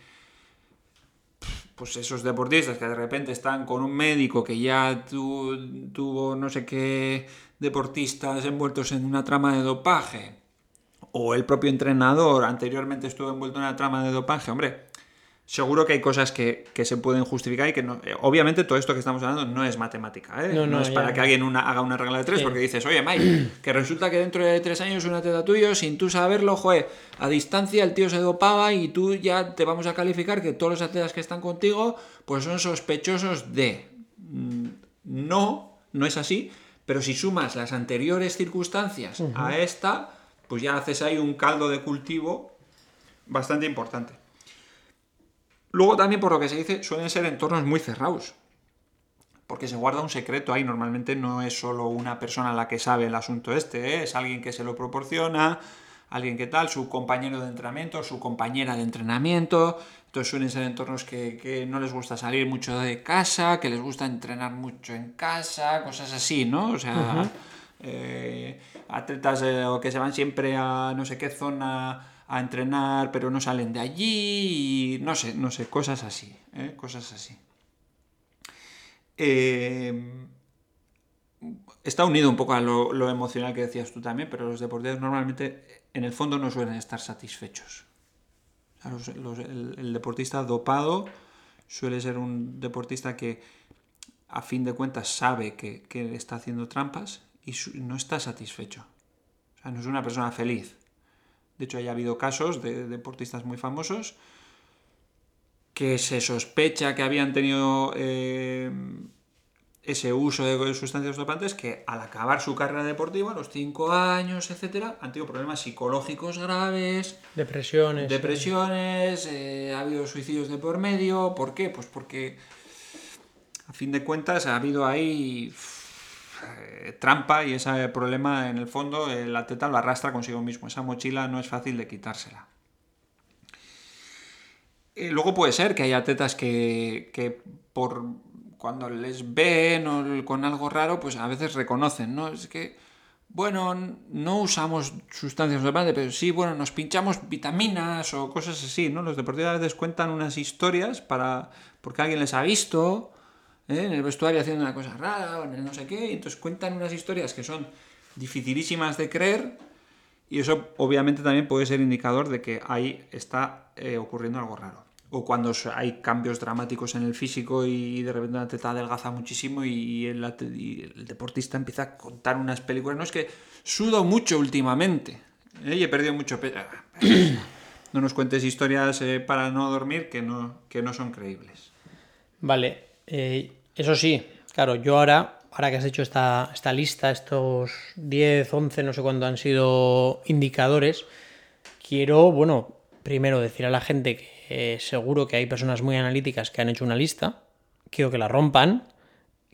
pues esos deportistas que de repente están con un médico que ya tu- tuvo no sé qué deportistas envueltos en una trama de dopaje, o el propio entrenador anteriormente estuvo envuelto en una trama de dopaje, hombre, seguro que hay cosas que, que se pueden justificar y que no. eh, obviamente todo esto que estamos hablando no es matemática, ¿eh? No, no, es ya. para que alguien una- haga una regla de tres, Sí. porque dices, oye, Mike, que resulta que dentro de tres años un atleta tuyo, sin tú saberlo, joder, a distancia el tío se dopaba y tú ya te vamos a calificar que todos los atletas que están contigo, pues son sospechosos de. Mm, No, no es así, pero si sumas las anteriores circunstancias a esta, pues ya haces ahí un caldo de cultivo bastante importante. Luego también, por lo que se dice, suelen ser entornos muy cerrados. Porque se guarda un secreto ahí. Normalmente no es solo una persona la que sabe el asunto este, ¿eh? es alguien que se lo proporciona, alguien que tal, su compañero de entrenamiento, su compañera de entrenamiento. Entonces suelen ser entornos que, que no les gusta salir mucho de casa, que les gusta entrenar mucho en casa, cosas así, ¿no? O sea, eh, atletas eh, o que se van siempre a no sé qué zona a entrenar, pero no salen de allí, y no sé, no sé, cosas así, ¿eh? cosas así. Eh, está unido un poco a lo, emocional que decías tú también, pero los deportistas normalmente en el fondo no suelen estar satisfechos. El, deportista dopado suele ser un deportista que a fin de cuentas sabe que, está haciendo trampas y no está satisfecho. O sea, no es una persona feliz. De hecho, haya habido casos de deportistas muy famosos que se sospecha que habían tenido eh, ese uso de sustancias dopantes que al acabar su carrera deportiva, a los 5 años, etcétera, han tenido problemas psicológicos graves, Depresiones. depresiones, eh, ha habido suicidios de por medio. ¿Por qué? Pues porque a fin de cuentas ha habido ahí eh, trampa y ese problema en el fondo el atleta lo arrastra consigo mismo. Esa mochila no es fácil de quitársela. Eh, luego puede ser que haya atletas que, que por cuando les ven o con algo raro, pues a veces reconocen, ¿no? Es que, bueno, no usamos sustancias dopantes, pero sí, bueno, nos pinchamos vitaminas o cosas así, ¿no? Los deportistas a veces cuentan unas historias para porque alguien les ha visto ¿eh? en el vestuario haciendo una cosa rara o en el no sé qué, y entonces cuentan unas historias que son dificilísimas de creer y eso obviamente también puede ser indicador de que ahí está eh, ocurriendo algo raro. O cuando hay cambios dramáticos en el físico y de repente una atleta adelgaza muchísimo y el, y el deportista empieza a contar unas películas. No es que sudo mucho últimamente ¿eh? y he perdido mucho peso. [COUGHS] No nos cuentes historias eh, para no dormir que no, que no son creíbles. Vale, eh, eso sí, claro, yo ahora, ahora que has hecho esta, esta lista, estos 10, 11, no sé cuánto han sido indicadores, quiero, bueno, primero decir a la gente que eh, seguro que hay personas muy analíticas que han hecho una lista, quiero que la rompan,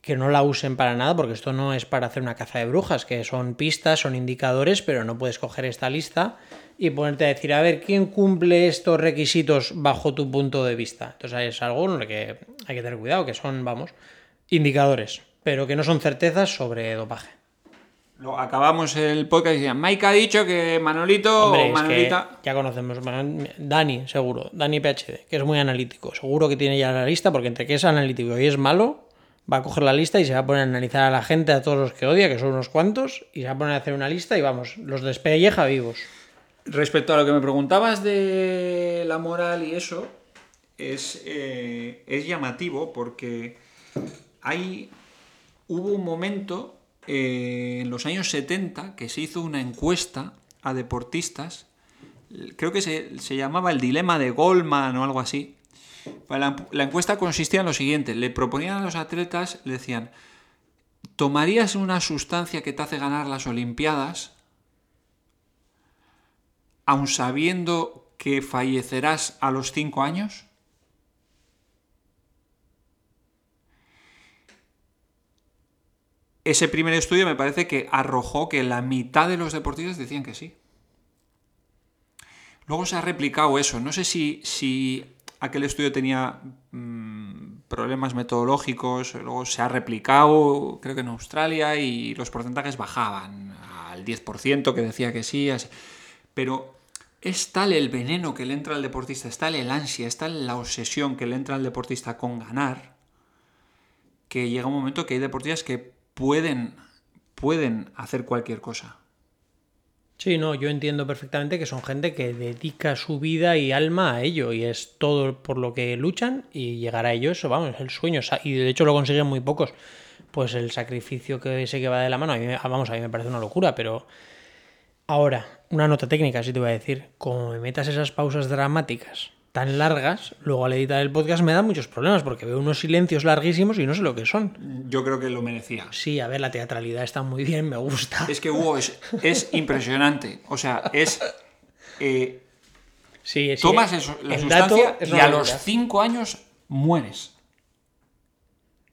que no la usen para nada, porque esto no es para hacer una caza de brujas, que son pistas, son indicadores, pero no puedes coger esta lista y ponerte a decir, a ver, ¿quién cumple estos requisitos bajo tu punto de vista? Entonces es algo en lo que hay que tener cuidado, que son, vamos, indicadores, pero que no son certezas sobre dopaje. Lo, acabamos el podcast y decían, Mike ha dicho que Manolito Hombre, o es que Manolita... ya conocemos, Dani, seguro, Dani PhD, que es muy analítico, seguro que tiene ya la lista, porque entre que es analítico y es malo, va a coger la lista y se va a poner a analizar a la gente, a todos los que odia, que son unos cuantos, y se va a poner a hacer una lista y vamos, los despelleja vivos. Respecto a lo que me preguntabas de la moral y eso, es, eh, es llamativo porque hay, hubo un momento eh, en los años 70 que se hizo una encuesta a deportistas, creo que se, se llamaba el dilema de Goldman o algo así. La, la encuesta consistía en lo siguiente, le proponían a los atletas, le decían, ¿tomarías una sustancia que te hace ganar las Olimpiadas? Aun sabiendo que fallecerás a los 5 años? Ese primer estudio me parece que arrojó que la mitad de los deportistas decían que sí. Luego se ha replicado eso. No sé si, si aquel estudio tenía mmm, problemas metodológicos, luego se ha replicado, creo que en Australia, y los porcentajes bajaban al 10% que decía que sí. Pero es tal el veneno que le entra al deportista, es tal el ansia, es tal la obsesión que le entra al deportista con ganar, que llega un momento que hay deportistas que pueden, pueden hacer cualquier cosa. Sí, no, yo entiendo perfectamente que son gente que dedica su vida y alma a ello y es todo por lo que luchan y llegar a ello, eso vamos, es el sueño y de hecho lo consiguen muy pocos. Pues el sacrificio que sé que va de la mano, a mí, vamos, a mí me parece una locura, pero ahora, una nota técnica, sí te voy a decir, como me metas esas pausas dramáticas tan largas, luego al editar el podcast me da muchos problemas porque veo unos silencios larguísimos y no sé lo que son. Yo creo que lo merecía. Sí, a ver, la teatralidad está muy bien, me gusta. Es que Hugo es, es impresionante. O sea, es. eh, Sí, sí, Tomas eso- la dato sustancia es y a los 5 años mueres.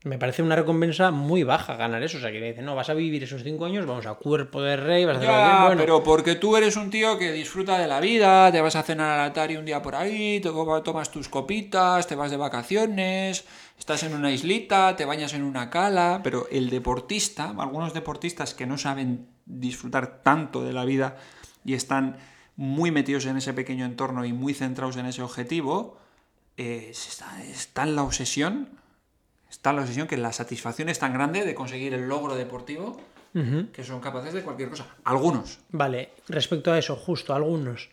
Me parece una recompensa muy baja ganar eso. O sea, que le dicen, no, vas a vivir esos cinco años, vamos a cuerpo de rey, vas a hacer Ya, bueno, pero porque tú eres un tío que disfruta de la vida, te vas a cenar al Atari un día por ahí, tomas tus copitas, te vas de vacaciones, estás en una islita, te bañas en una cala, pero el deportista, algunos deportistas que no saben disfrutar tanto de la vida y están muy metidos en ese pequeño entorno y muy centrados en ese objetivo, eh, está, está en la obsesión, está la obsesión que la satisfacción es tan grande de conseguir el logro deportivo que son capaces de cualquier cosa. Algunos. Vale, respecto a eso, justo, algunos.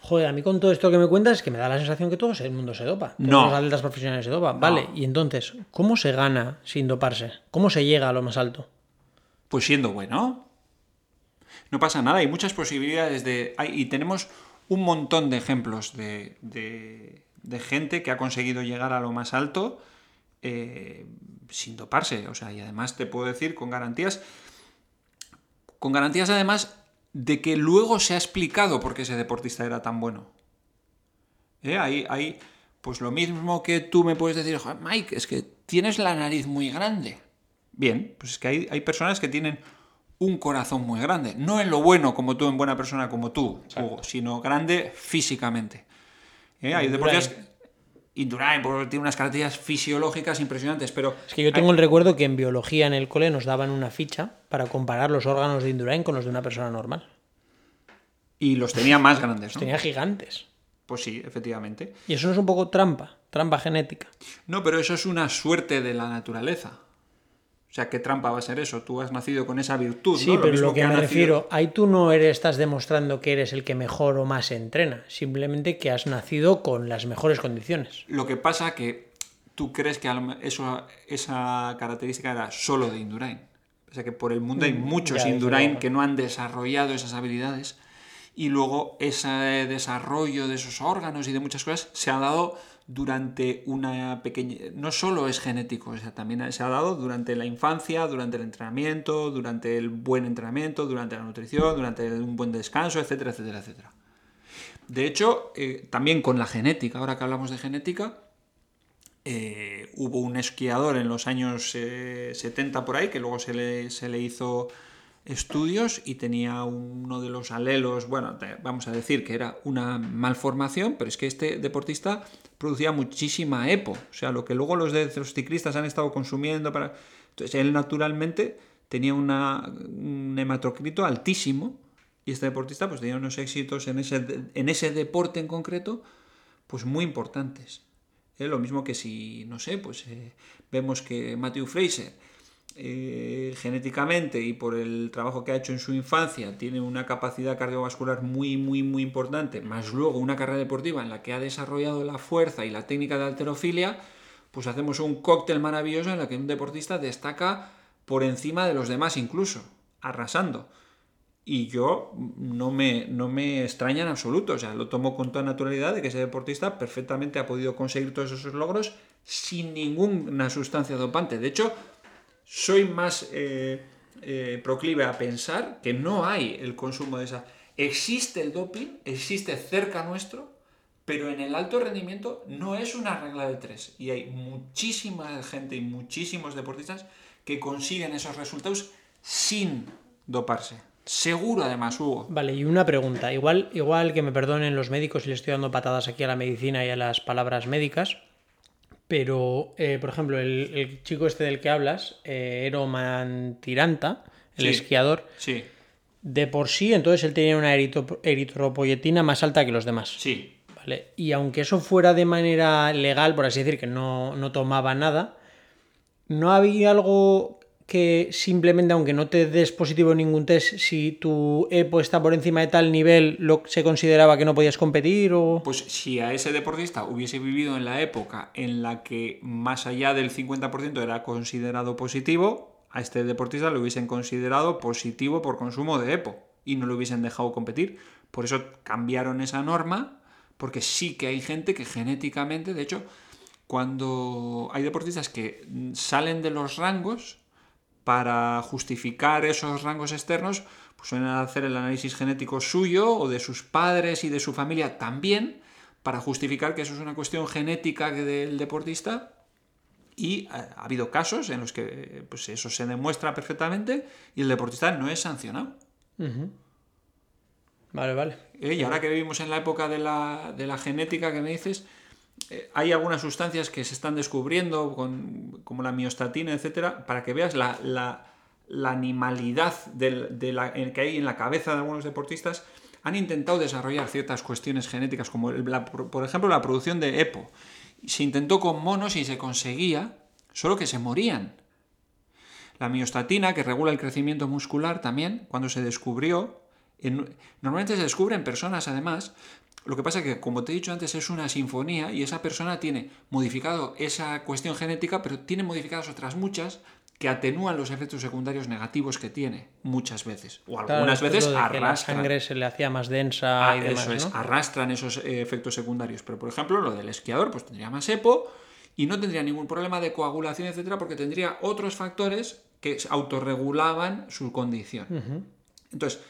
Joder, a mí con todo esto que me cuentas es que me da la sensación que todo el mundo se dopa. Todos No. los atletas profesionales se dopan. Vale, y entonces, ¿cómo se gana sin doparse? ¿Cómo se llega a lo más alto? Pues siendo bueno. No pasa nada, hay muchas posibilidades de... hay- y tenemos un montón de ejemplos de, de- de gente que ha conseguido llegar a lo más alto eh, sin doparse. O sea, y además te puedo decir con garantías, con garantías además de que luego se ha explicado por qué ese deportista era tan bueno. ¿Eh? Hay, hay, pues lo mismo que tú me puedes decir, "Joder, Mike, es que tienes la nariz muy grande. Bien, pues es que hay, hay personas que tienen un corazón muy grande. No en lo bueno como tú, en buena persona como tú, Hugo, sino grande físicamente. ¿Eh? Hay deportistas... Indurain, porque tiene unas características fisiológicas impresionantes, pero... Es que yo tengo el recuerdo que en biología en el cole nos daban una ficha para comparar los órganos de Indurain con los de una persona normal. Y los tenía más grandes, ¿no? Tenía gigantes. Pues sí, efectivamente. Y eso no es un poco trampa, trampa genética. No, pero eso es una suerte de la naturaleza. O sea, ¿qué trampa va a ser eso? Tú has nacido con esa virtud, Sí, ¿no? pero mismo lo que, me nacido- refiero, ahí tú no eres, estás demostrando que eres el que mejor o más entrena, simplemente que has nacido con las mejores condiciones. Lo que pasa que tú crees que eso, esa característica era solo de Indurain. O sea que por el mundo hay muchos Mm, ya, desde Indurain que no han desarrollado esas habilidades y luego ese desarrollo de esos órganos y de muchas cosas se ha dado durante una pequeña... No solo es genético, o sea, también se ha dado durante la infancia, durante el entrenamiento, durante el buen entrenamiento, durante la nutrición, durante un buen descanso, etcétera, etcétera, etcétera. De hecho, eh, también con la genética, ahora que hablamos de genética, eh, hubo un esquiador en los años eh, 70 por ahí, que luego se le, se le hizo estudios y tenía uno de los alelos, bueno, vamos a decir que era una malformación, pero es que este deportista producía muchísima EPO, o sea, lo que luego los, de, los ciclistas han estado consumiendo para... Entonces, él naturalmente tenía una, un hematocrito altísimo y este deportista pues tenía unos éxitos en ese, en ese deporte en concreto pues muy importantes. ¿eh? Lo mismo que si, no sé, pues eh, vemos que Matthew Fraser eh, genéticamente y por el trabajo que ha hecho en su infancia tiene una capacidad cardiovascular muy, muy, muy importante, más luego una carrera deportiva en la que ha desarrollado la fuerza y la técnica de alterofilia, pues hacemos un cóctel maravilloso en el que un deportista destaca por encima de los demás incluso, arrasando. Y yo no me, no me extraña en absoluto, o sea, lo tomo con toda naturalidad de que ese deportista perfectamente ha podido conseguir todos esos logros sin ninguna sustancia dopante. De hecho, soy más eh, eh, proclive a pensar que no hay el consumo de esa. Existe el doping, existe cerca nuestro, pero en el alto rendimiento no es una regla de tres. Y hay muchísima gente y muchísimos deportistas que consiguen esos resultados sin doparse. Seguro además, Hugo. Vale, y una pregunta. Igual, igual que me perdonen los médicos si le estoy dando patadas aquí a la medicina y a las palabras médicas, pero, eh, por ejemplo, el, el chico este del que hablas, eh, Eroman Tiranta, el Sí. esquiador, Sí, de por sí, entonces él tenía una eritropoyetina más alta que los demás. sí. ¿vale? Y aunque eso fuera de manera legal, por así decir, que no, no tomaba nada, ¿no había algo que simplemente, aunque no te des positivo en ningún test, si tu EPO está por encima de tal nivel, lo, se consideraba que no podías competir? O... Pues si a ese deportista hubiese vivido en la época en la que más allá del 50% era considerado positivo, a este deportista lo hubiesen considerado positivo por consumo de EPO y no lo hubiesen dejado competir. Por eso cambiaron esa norma, porque sí que hay gente que genéticamente, de hecho, cuando hay deportistas que salen de los rangos para justificar esos rangos externos, pues suelen hacer el análisis genético suyo o de sus padres y de su familia también, para justificar que eso es una cuestión genética del deportista. Y ha, ha habido casos en los que pues, eso se demuestra perfectamente y el deportista no es sancionado. Vale, vale. Eh, Y ahora que vivimos en la época de la, de la genética que me dices, eh, hay algunas sustancias que se están descubriendo, como la miostatina, etcétera, para que veas la, animalidad del- que hay en la cabeza de algunos deportistas. Han intentado desarrollar ciertas cuestiones genéticas, como por ejemplo la producción de EPO. Se intentó con monos y se conseguía, solo que se morían. La miostatina, que regula el crecimiento muscular también, cuando se descubrió, en- normalmente se descubre en personas además, lo que pasa es que, como te he dicho antes, es una sinfonía y esa persona tiene modificado esa cuestión genética, pero tiene modificadas otras muchas que atenúan los efectos secundarios negativos que tiene muchas veces. O algunas veces de que la arrastran. sangre se le hacía más densa Ah, y demás, eso es, ¿no? arrastran esos eh, efectos secundarios. Pero, por ejemplo, lo del esquiador, pues tendría más EPO y no tendría ningún problema de coagulación, etcétera, porque tendría otros factores que autorregulaban su condición. Entonces,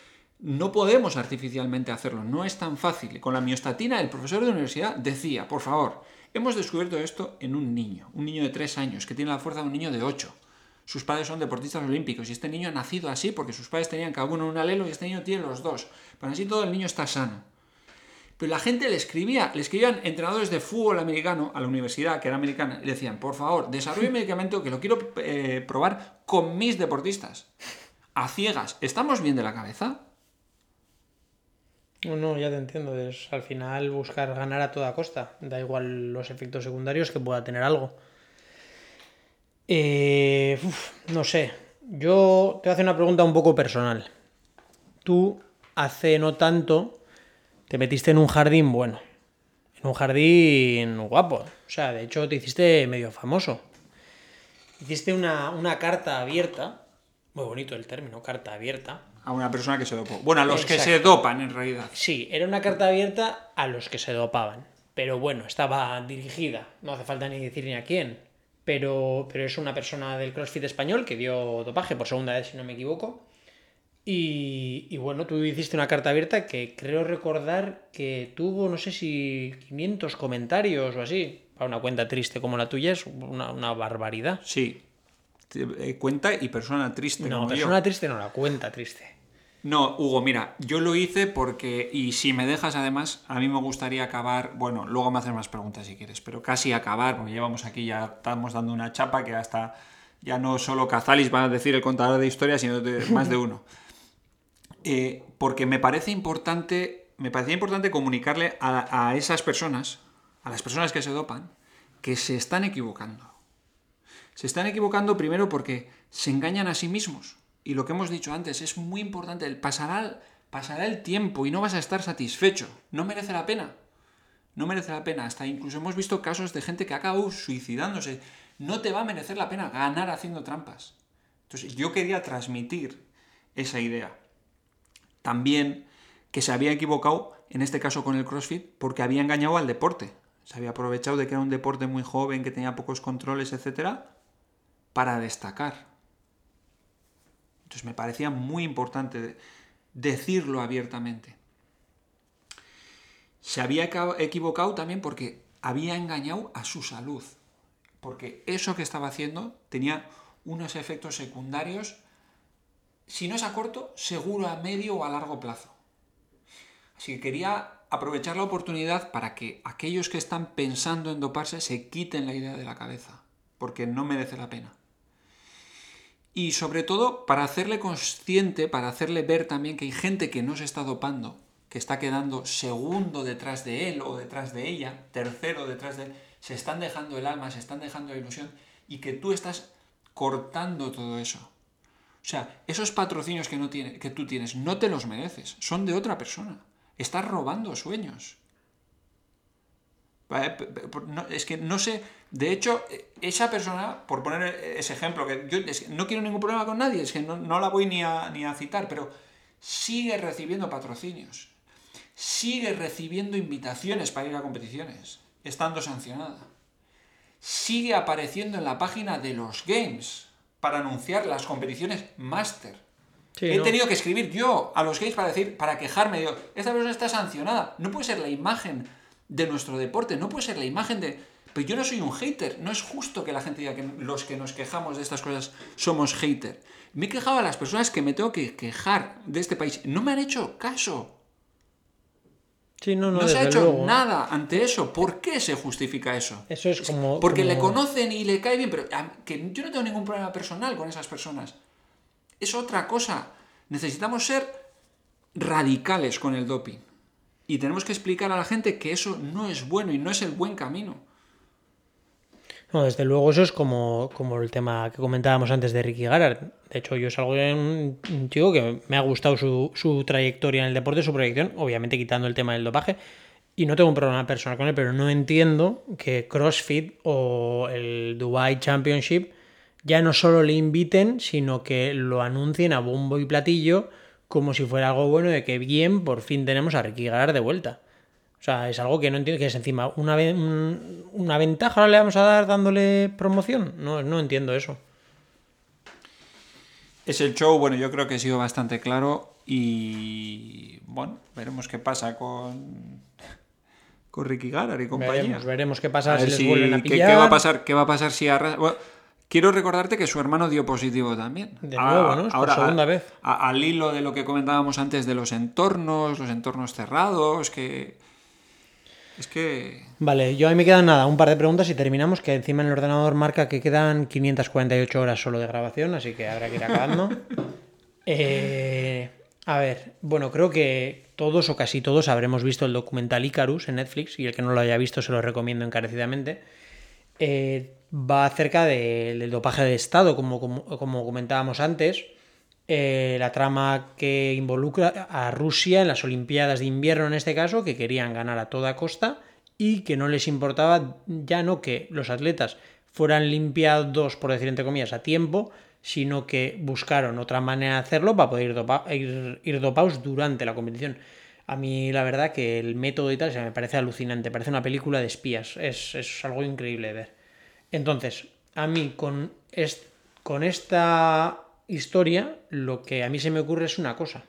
no podemos artificialmente hacerlo, no es tan fácil. Con la miostatina, el profesor de universidad decía, por favor, hemos descubierto esto en un niño, un niño de 3 años, que tiene la fuerza de un niño de 8. Sus padres son deportistas olímpicos y este niño ha nacido así porque sus padres tenían cada uno un alelo y este niño tiene los dos. Pero así todo el niño está sano. Pero la gente le escribía, le escribían entrenadores de fútbol americano a la universidad, que era americana, y le decían, por favor, desarrolle un medicamento que lo quiero eh, probar con mis deportistas. A ciegas, ¿estamos bien de la cabeza? No, ya te entiendo. Es al final buscar ganar a toda costa. Da igual los efectos secundarios que pueda tener algo. Eh, no sé. Yo te voy a hacer una pregunta un poco personal. Tú, hace no tanto, te metiste en un jardín bueno. En un jardín guapo. O sea, de hecho, te hiciste medio famoso. Hiciste una, una carta abierta. Muy bonito el término, carta abierta. A una persona que se dopó. Bueno, a los que se dopan en realidad. Sí, era una carta abierta a los que se dopaban. Pero bueno, estaba dirigida. No hace falta ni decir ni a quién. Pero, pero es una persona del CrossFit español que dio dopaje por segunda vez, si no me equivoco. Y, y bueno, tú hiciste una carta abierta que creo recordar que tuvo, no sé si 500 comentarios o así. Para una cuenta triste como la tuya es una, una barbaridad. Sí. Eh, Cuenta y persona triste. No, como yo. persona triste no, la cuenta triste. No, Hugo, mira, yo lo hice porque, y si me dejas además, a mí me gustaría acabar, bueno, luego me haces más preguntas si quieres, pero casi acabar, porque llevamos aquí, ya estamos dando una chapa que hasta, ya no solo Cazalis va a decir el contador de historias, sino de, [LAUGHS] más de uno. Eh, porque me parece importante, me parecía importante comunicarle a, a esas personas, a las personas que se dopan, que se están equivocando. Se están equivocando primero porque se engañan a sí mismos. Y lo que hemos dicho antes es muy importante. El pasará, pasará el tiempo y no vas a estar satisfecho. No merece la pena. No merece la pena. Hasta incluso hemos visto casos de gente que ha acabado suicidándose. No te va a merecer la pena ganar haciendo trampas. Entonces yo quería transmitir esa idea. También que se había equivocado, en este caso con el CrossFit, porque había engañado al deporte. Se había aprovechado de que era un deporte muy joven, que tenía pocos controles, etcétera, para destacar. Entonces me parecía muy importante decirlo abiertamente. Se había equivocado también porque había engañado a su salud. Porque eso que estaba haciendo tenía unos efectos secundarios, si no es a corto, seguro a medio o a largo plazo. Así que quería aprovechar la oportunidad para que aquellos que están pensando en doparse se quiten la idea de la cabeza, porque no merece la pena. Y sobre todo para hacerle consciente, para hacerle ver también que hay gente que no se está dopando, que está quedando segundo detrás de él o detrás de ella, tercero detrás de él, se están dejando el alma, se están dejando la ilusión y que tú estás cortando todo eso. O sea, esos patrocinios que, no tiene, que tú tienes no te los mereces, son de otra persona. Estás robando sueños. Es que no sé, de hecho, eh, esa persona, por poner ese ejemplo, que yo es que no quiero ningún problema con nadie, es que no, no la voy ni a, ni a citar, pero sigue recibiendo patrocinios, sigue recibiendo invitaciones para ir a competiciones, estando sancionada. Sigue apareciendo en la página de los Games para anunciar las competiciones Master. Sí, He no. tenido que escribir yo a los gays para decir, para quejarme, digo, esta persona está sancionada. No puede ser la imagen de nuestro deporte, no puede ser la imagen de. Pero yo no soy un hater, no es justo que la gente diga que los que nos quejamos de estas cosas somos hater. Me he quejado a las personas que me tengo que quejar de este país. No me han hecho caso. Sí, no, no, No se ha hecho luego. nada ante eso. ¿Por qué se justifica eso? Eso es como. Porque le conocen y le cae bien, pero que yo no tengo ningún problema personal con esas personas. Es otra cosa. Necesitamos ser radicales con el doping. Y tenemos que explicar a la gente que eso no es bueno y no es el buen camino. Desde luego eso es como, como el tema que comentábamos antes de Ricky Garard. De hecho, yo es algo de un un chico que me ha gustado su, su trayectoria en el deporte, su proyección, obviamente quitando el tema del dopaje. Y no tengo un problema personal con él, pero no entiendo que CrossFit o el Dubai Championship ya no solo le inviten, sino que lo anuncien a bombo y platillo como si fuera algo bueno de que bien, por fin tenemos a Ricky Garard de vuelta. O sea, es algo que no entiendo, que es encima una, una ventaja ahora le vamos a dar dándole promoción. No, no entiendo eso. Es el show, bueno, yo creo que ha sido bastante claro y bueno, veremos qué pasa con, con Ricky Garard y compañía. Veremos, veremos qué pasa A si les si- vuelven a pillar. ¿qué, va a pasar? ¿Qué va a pasar si arrasa? Bueno, quiero recordarte que su hermano dio positivo también. De nuevo, ¿no? Es por segunda a- vez. a- al hilo de lo que comentábamos antes de los entornos, los entornos cerrados, que es que Vale, yo ahí me quedan nada, un par de preguntas y terminamos, que encima en el ordenador marca que quedan 548 horas solo de grabación, así que habrá que ir acabando. [LAUGHS] Eh, a ver, bueno, creo que todos o casi todos habremos visto el documental Icarus en Netflix y el que no lo haya visto se lo recomiendo encarecidamente. Eh, va acerca de- del dopaje de Estado, como, como, como comentábamos antes. Eh, la trama que involucra a Rusia en las Olimpiadas de invierno, en este caso, que querían ganar a toda costa y que no les importaba ya no que los atletas fueran limpiados, por decir entre comillas, a tiempo, sino que buscaron otra manera de hacerlo para poder ir, ir, dopados durante la competición. A mí la verdad que el método y tal se me parece alucinante, parece una película de espías, es, es algo increíble de ver. Entonces, a mí con, con esta historia, lo que a mí se me ocurre es una cosa.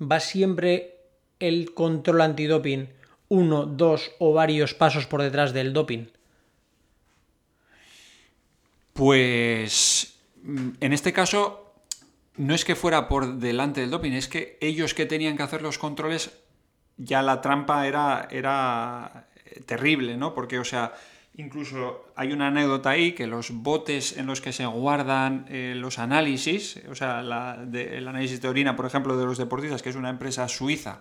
¿Va siempre el control antidoping uno, dos o varios pasos por detrás del doping? Pues mm, en este caso no es que fuera por delante del doping, es que ellos que tenían que hacer los controles ya la trampa era, era terrible, ¿no? Porque, o sea, incluso hay una anécdota ahí que los botes en los que se guardan eh, los análisis, o sea, la de- el análisis de orina, por ejemplo, de los deportistas, que es una empresa suiza,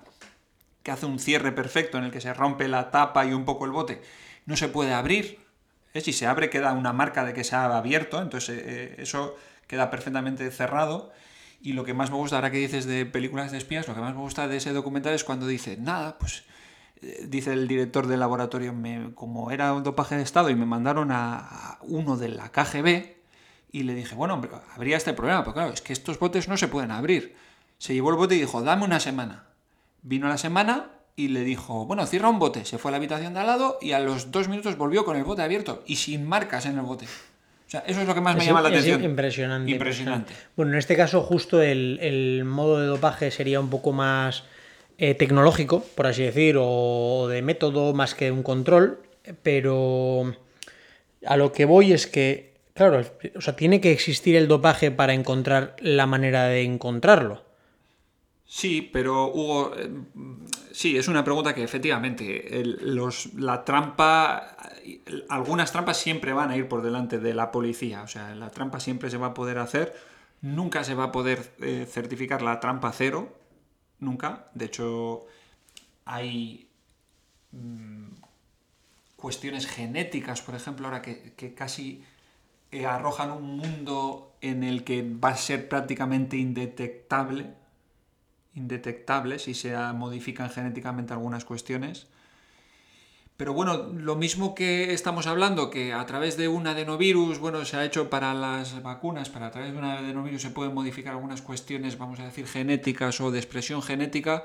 que hace un cierre perfecto en el que se rompe la tapa y un poco el bote, no se puede abrir. ¿eh? Si se abre queda una marca de que se ha abierto, entonces eh, eh, eso queda perfectamente cerrado. Y lo que más me gusta, ahora que dices de películas de espías, lo que más me gusta de ese documental es cuando dice, nada, pues dice el director del laboratorio, me- como era un dopaje de Estado y me mandaron a, a uno de la KGB y le dije, bueno, hombre, habría este problema, pero claro, es que estos botes no se pueden abrir. Se llevó el bote y dijo, dame una semana. Vino la semana y le dijo, bueno, cierra un bote. Se fue a la habitación de al lado y a los dos minutos volvió con el bote abierto y sin marcas en el bote. O sea, eso es lo que más me Es- llama la es atención. Impresionante, Impresionante. Bueno, en este caso justo el, el modo de dopaje sería un poco más eh, tecnológico, por así decir, o de método más que un control, pero a lo que voy es que, claro, o sea, tiene que existir el dopaje para encontrar la manera de encontrarlo. Sí, pero Hugo, eh, sí, es una pregunta que efectivamente los, la trampa, algunas trampas siempre van a ir por delante de la policía, o sea, la trampa siempre se va a poder hacer, nunca se va a poder eh, certificar la trampa cero, nunca, de hecho hay mm, cuestiones genéticas, por ejemplo, ahora que, casi eh, arrojan un mundo en el que va a ser prácticamente indetectable indetectable si se modifican genéticamente algunas cuestiones. Pero bueno, lo mismo que estamos hablando, que a través de un adenovirus, bueno, se ha hecho para las vacunas, para a través de un adenovirus se pueden modificar algunas cuestiones, vamos a decir, genéticas o de expresión genética,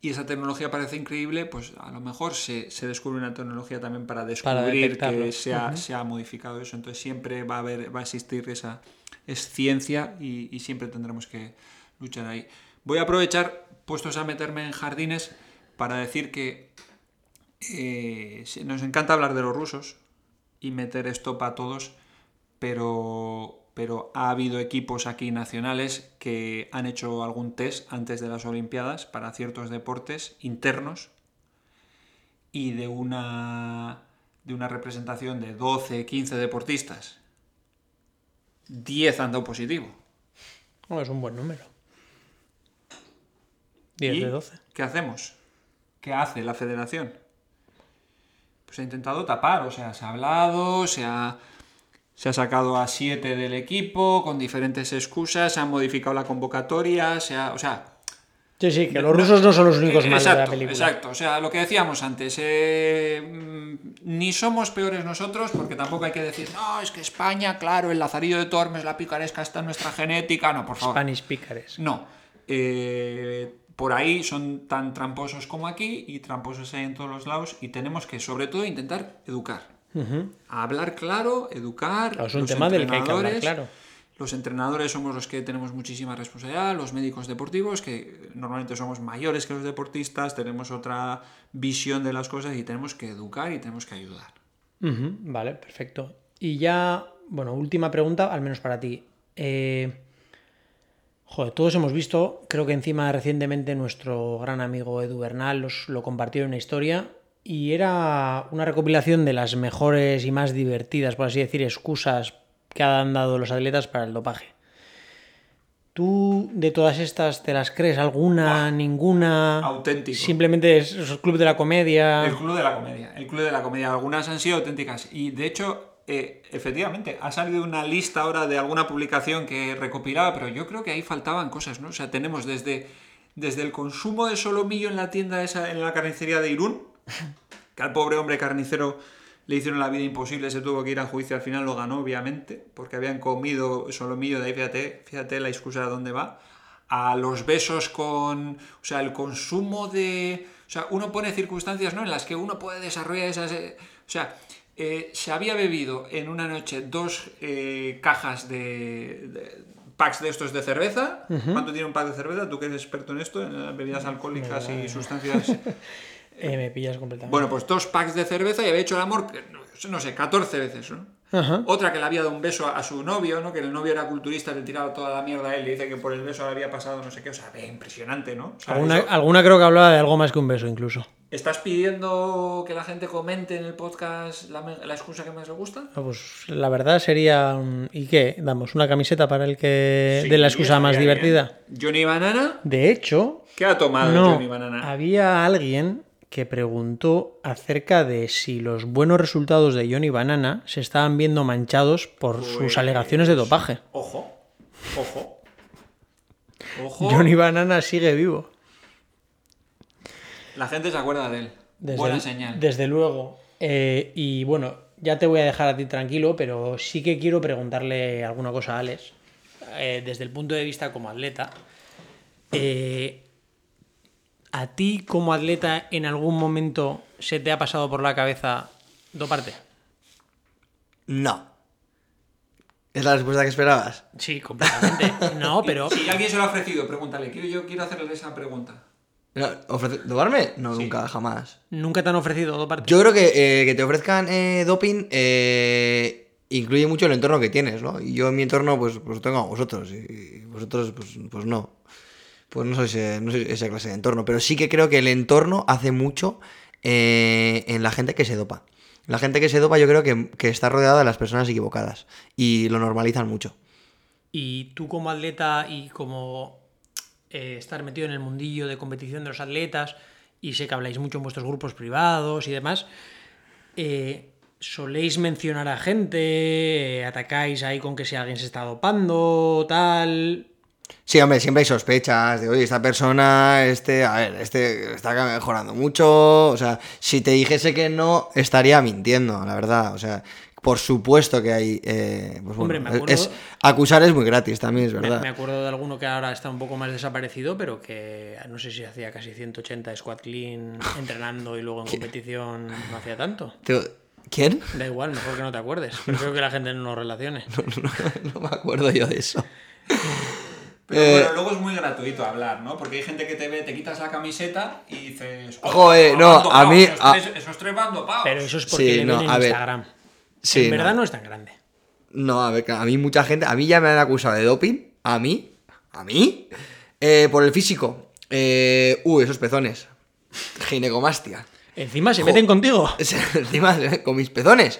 y esa tecnología parece increíble, pues a lo mejor se, se descubre una tecnología también para descubrir que se ha, Ujú. se ha modificado eso. Entonces siempre va a haber, va a existir esa, es ciencia y, y siempre tendremos que luchar ahí. Voy a aprovechar, puestos a meterme en jardines, para decir que eh, nos encanta hablar de los rusos y meter esto para todos, pero, pero ha habido equipos aquí nacionales que han hecho algún test antes de las Olimpiadas para ciertos deportes internos y de una, de una representación de 12, 15 deportistas, 10 han dado positivo. Oh, es un buen número. 10 ¿Y de 12. ¿Qué hacemos? ¿Qué hace la federación? Pues ha intentado tapar, o sea, se ha hablado, se ha, se ha sacado a 7 del equipo con diferentes excusas, se ha modificado la convocatoria, se ha, o sea, Sí, sí, que los rusos no son los únicos malos de la exacto, película. Exacto, o sea, lo que decíamos antes, eh, mm, ni somos peores nosotros, porque tampoco hay que decir, no, es que España, claro, el lazarillo de Tormes, la picaresca está en nuestra genética, no, por favor. Spanish pícares. No. Eh, por ahí son tan tramposos como aquí y tramposos hay en todos los lados y tenemos que sobre todo intentar educar. Hablar claro, educar. Claro, es un los tema del que hay que hablar, entrenadores- claro. Los entrenadores somos los que tenemos muchísima responsabilidad, los médicos deportivos, que normalmente somos mayores que los deportistas, tenemos otra visión de las cosas y tenemos que educar y tenemos que ayudar. Vale, perfecto. Y ya, bueno, última pregunta, al menos para ti. Eh, joder, todos hemos visto, creo que encima recientemente nuestro gran amigo Edu Bernal los- lo compartió en una historia y era una recopilación de las mejores y más divertidas, por así decir, excusas que han dado los atletas para el dopaje. ¿Tú de todas estas te las crees? ¿Alguna? ¿Ninguna? Auténtico. Simplemente es, es el club de la comedia. El club de la comedia, el club de la comedia. Algunas han sido auténticas. Y de hecho, eh, efectivamente, ha salido una lista ahora de alguna publicación que recopilaba, pero yo creo que ahí faltaban cosas, ¿no? O sea, tenemos desde, desde el consumo de solomillo en la tienda esa, en la carnicería de Irún, que al pobre hombre carnicero le hicieron la vida imposible, se tuvo que ir a juicio, al final lo ganó, obviamente, porque habían comido solomillo de ahí, fíjate, fíjate la excusa de dónde va, a los besos con, o sea, el consumo de, o sea, uno pone circunstancias, ¿no? En las que uno puede desarrollar esas, eh, o sea, eh, se había bebido en una noche dos eh, cajas de, de packs de estos de cerveza. ¿Cuánto tiene un pack de cerveza? Tú que eres experto en esto, en bebidas alcohólicas y sustancias [LAUGHS] Eh, me pillas completamente. bueno, pues dos packs de cerveza y había hecho el amor, no sé, 14 veces, ¿no? Ajá. Otra que le había dado un beso a, a su novio, ¿no? Que el novio era culturista, le tiraba toda la mierda a él y dice que por el beso le había pasado no sé qué. O sea, ve, impresionante, ¿no? Alguna, alguna creo que hablaba de algo más que un beso, incluso. ¿Estás pidiendo que la gente comente en el podcast la, excusa que más le gusta? Ah, Pues la verdad sería. ¿Y qué? Damos una camiseta para el que de la excusa más divertida. bien. Johnny Banana, De hecho, ¿qué ha tomado no, Johnny Banana? había alguien que preguntó acerca de si los buenos resultados de Johnny Banana se estaban viendo manchados por Pues sus alegaciones de dopaje. Ojo, ojo. Ojo. Johnny Banana sigue vivo. La gente se acuerda de él. Desde, Buena señal. Desde luego. Eh, y bueno, ya te voy a dejar a ti tranquilo, pero sí que quiero preguntarle alguna cosa a Alex. eh, desde el punto de vista como atleta. Eh, ¿A ti como atleta en algún momento se te ha pasado por la cabeza doparte? No. ¿Es la respuesta que esperabas? Sí, completamente. No, [LAUGHS] pero... Si alguien se lo ha ofrecido, pregúntale. Quiero, yo quiero hacerle esa pregunta. ¿Doparme? No, Sí. nunca, jamás. ¿Nunca te han ofrecido doparte? Yo creo que eh, que te ofrezcan eh, doping eh, incluye mucho el entorno que tienes, ¿no? Y yo en mi entorno, pues, pues tengo a vosotros. Y vosotros, pues, pues no. Pues no soy, ese- no esa clase de entorno. Pero sí que creo que el entorno hace mucho eh, en la gente que se dopa. La gente que se dopa yo creo que, que está rodeada de las personas equivocadas. Y lo normalizan mucho. Y tú como atleta y como eh, estar metido en el mundillo de competición de los atletas, y sé que habláis mucho en vuestros grupos privados y demás, eh, soléis mencionar a gente, eh, atacáis ahí con que si alguien se está dopando, tal... Sí, hombre, siempre hay sospechas de, oye, esta persona, este, a ver, este está mejorando mucho. O sea, si te dijese que no, estaría mintiendo, la verdad. O sea, por supuesto que hay. eh, pues Hombre, bueno, me acuerdo- es, acusar es muy gratis también, es Me, verdad. me acuerdo de alguno que ahora está un poco más desaparecido, pero que no sé si hacía casi 180 squat clean [LAUGHS] entrenando y luego en competición no hacía tanto. ¿Quién? Da igual, mejor que no te acuerdes. Prefiero que la gente no lo relacione. [LAUGHS] No me acuerdo yo de eso. [LAUGHS] Pero Eh, bueno, luego es muy gratuito hablar, ¿no? Porque hay gente que te ve, te quitas la camiseta y dices. "Oh, Joder, no, van dopados, a mí- Esos, a- tres, esos tres van dopados". Pero eso es porque Sí, le no, ven a en ver. Instagram. Sí, en verdad no. no es tan grande. No, a ver, a mí mucha gente, a mí ya me han acusado de doping, a mí, a mí, eh, por el físico. Eh, uy, esos pezones. Ginecomastia. Encima se meten contigo. [LAUGHS] Encima, eh, con mis pezones.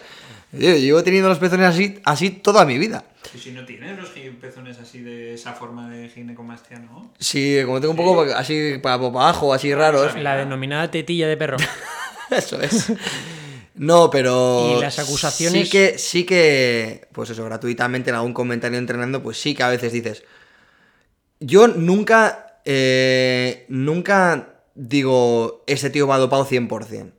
Yo llevo teniendo los pezones así, así toda mi vida. Y si no tienes los pezones así de esa forma de ginecomastia, ¿no? Sí, como tengo un poco así para, para abajo, así raros. La denominada tetilla de perro. [LAUGHS] Eso es. No, pero. Y las acusaciones- Sí que, sí que. Pues eso, gratuitamente en algún comentario entrenando, pues sí que a veces dices. Yo nunca. eh, nunca digo, este tío va dopado 100%.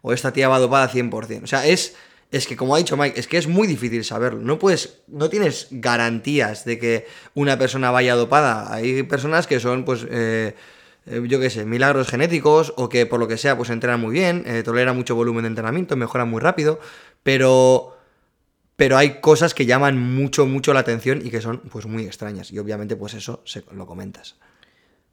O esta tía va dopada 100%. O sea, es. Es que, como ha dicho Mike, es que es muy difícil saberlo. No puedes. No tienes garantías de que una persona vaya dopada. Hay personas que son, pues. eh, eh, yo qué sé, milagros genéticos o que por lo que sea pues entrenan muy bien, eh, toleran mucho volumen de entrenamiento, mejoran muy rápido, pero pero hay cosas que llaman mucho mucho la atención y que son pues muy extrañas y obviamente pues eso se lo comentas.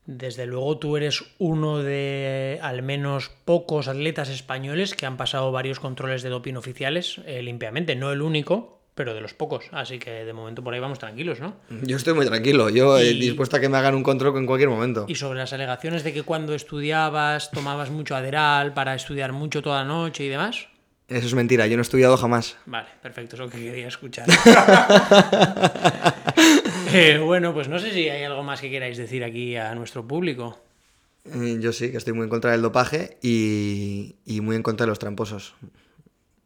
Desde luego tú eres uno de al menos pocos atletas españoles que han pasado varios controles de doping oficiales eh, limpiamente. No el único, pero de los pocos. Así que de momento por ahí vamos tranquilos, ¿no? Yo estoy muy tranquilo, yo eh, Y- dispuesto a que me hagan un control en cualquier momento. Y sobre las alegaciones de que cuando estudiabas tomabas mucho Aderal para estudiar mucho toda la noche y demás. Eso es mentira, yo no he estudiado jamás. Vale, perfecto, es lo que quería escuchar. [LAUGHS] Eh, bueno, pues no sé si hay algo más que queráis decir aquí a nuestro público. Eh, Yo sí, que estoy muy en contra del dopaje y, y muy en contra de los tramposos.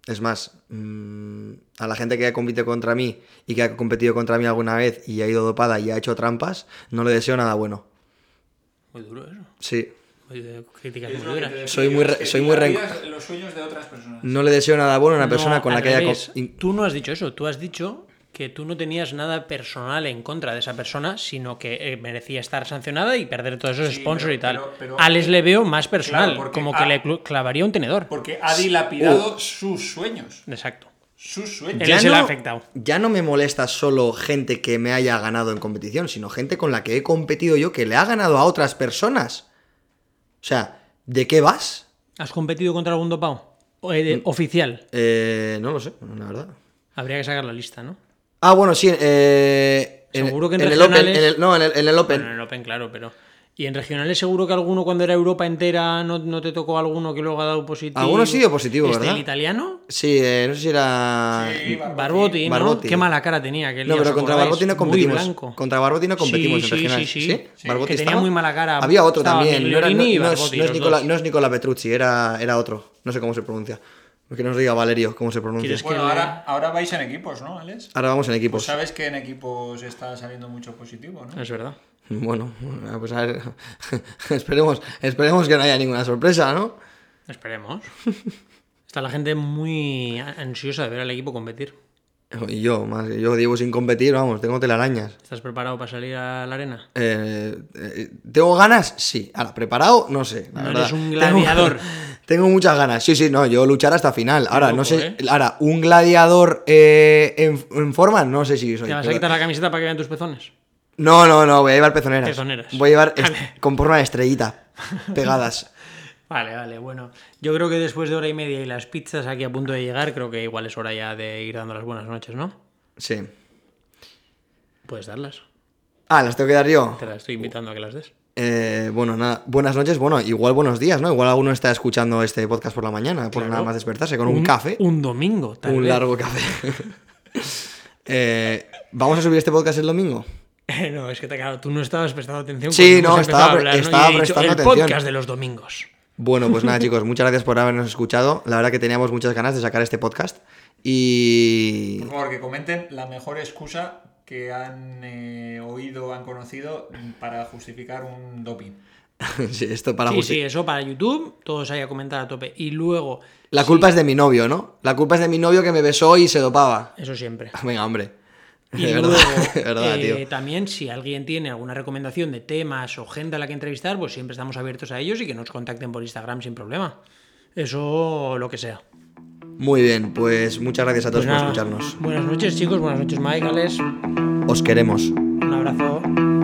Es más, mm, a la gente que ha competido contra mí y que ha competido contra mí alguna vez y ha ido dopada y ha hecho trampas, no le deseo nada bueno. Muy duro eso. Sí, críticas muy duras. Soy muy re- soy muy mirarías los sueños de otras personas. no le deseo nada bueno a una persona No, con la que haya... revés. Tú no has dicho eso, tú has dicho que tú no tenías nada personal en contra de esa persona, sino que eh, merecía estar sancionada y perder todos esos Sí, sponsors pero- y tal. pero- pero- Alex le veo más personal, como que a- le clavaría un tenedor. Porque ha dilapidado Uh. sus sueños. Exacto. Sus sueños. Él ya se le ha no- afectado. Ya no me molesta solo gente que me haya ganado en competición, sino gente con la que he competido yo que le ha ganado a otras personas. O sea, ¿de qué vas? ¿Has competido contra algún dopado? O, eh, Mm. Oficial. Eh, no lo sé, la verdad. Habría que sacar la lista, ¿no? Ah, bueno, sí. Eh, en- Seguro que en el Open. en el- no, en el, en el Open. Bueno, en el Open, claro, pero. Y en regionales seguro que alguno cuando era Europa entera no, no te tocó alguno que luego ha dado positivo. Alguno sí dio positivo, Este, ¿verdad? ¿El italiano? Sí, eh, no sé si era. Sí, Barbotti. Barbotti, ¿no? Barbotti. Qué mala cara tenía aquel No, día, pero ¿os contra? Barbotti no competimos. blanco. Contra Barbotti no competimos Sí, en sí, regionales. sí, sí. Barbotti Que tenía estaba? muy mala cara. Había otro Estaba también. No, era- no- Migliorini y no es, Barbotti, no es los Nicola, dos. no es Nicola Petrucci, era, era otro. No sé cómo se pronuncia. Que nos diga Valerio cómo se pronuncia. ¿Quieres que Bueno, le- ahora, ahora vais en equipos, ¿no, Alex? Ahora vamos en Pues equipos. sabes que en equipos está saliendo mucho positivo, ¿no? Es verdad. [LAUGHS] Bueno, pues a ver. [LAUGHS] esperemos, esperemos que no haya ninguna sorpresa, ¿no? Esperemos. Está la gente muy ansiosa de ver al equipo competir. Y yo, más yo llevo sin competir, vamos, tengo telarañas. ¿Estás preparado para salir a la arena? Eh, eh, ¿Tengo ganas? Sí. Ahora, preparado, no sé. la No verdad. eres un [LAUGHS] gladiador. Tengo, muchas ganas. Sí, sí, no, yo luchar hasta final. Ahora, no sé. ¿eh? Ahora, un gladiador eh, en, en forma, no sé si soy. ¿Te vas a quitar la camiseta para que vean tus pezones? No, no, no, voy a llevar pezoneras. Pezoneras. Voy a llevar Vale. con forma de estrellita. Pegadas. [LAUGHS] Vale, vale, bueno. Yo creo que después de hora y media y las pizzas aquí a punto de llegar, creo que igual es hora ya de ir dando las buenas noches, ¿no? Sí. Puedes darlas. Ah, las tengo que dar yo. Te las estoy invitando a que las des. Eh, bueno, nada, buenas noches, bueno, igual buenos días, ¿no? Igual alguno está escuchando este podcast por la mañana, por Claro. nada más despertarse, con un, café, un, Un domingo, tal vez. largo café. [LAUGHS] Eh, ¿Vamos a subir este podcast el domingo? [LAUGHS] no, es que te- claro, tú no estabas prestando atención. Sí, no, estaba prestando el atención. podcast de los domingos. Bueno, pues nada, [LAUGHS] chicos, muchas gracias por habernos escuchado. La verdad que teníamos muchas ganas de sacar este podcast. Y. Por favor, que comenten la mejor excusa que han eh, oído, han conocido para justificar un doping. [LAUGHS] sí, esto para sí, sí, eso para YouTube, todos ahí a comentar a tope. Y luego, La culpa es de mi novio, ¿no? La culpa es de mi novio que me besó y se dopaba. eso siempre. Venga, hombre. Y [LAUGHS] luego, verdad, de verdad, eh, tío. también si alguien tiene alguna recomendación de temas o gente a la que entrevistar, pues siempre estamos abiertos a ellos y que nos contacten por Instagram sin problema. Eso lo que sea. Muy bien, pues muchas gracias a todos Pues por escucharnos. Buenas noches, chicos. Buenas noches, Mike, Alex. Os queremos. Un abrazo.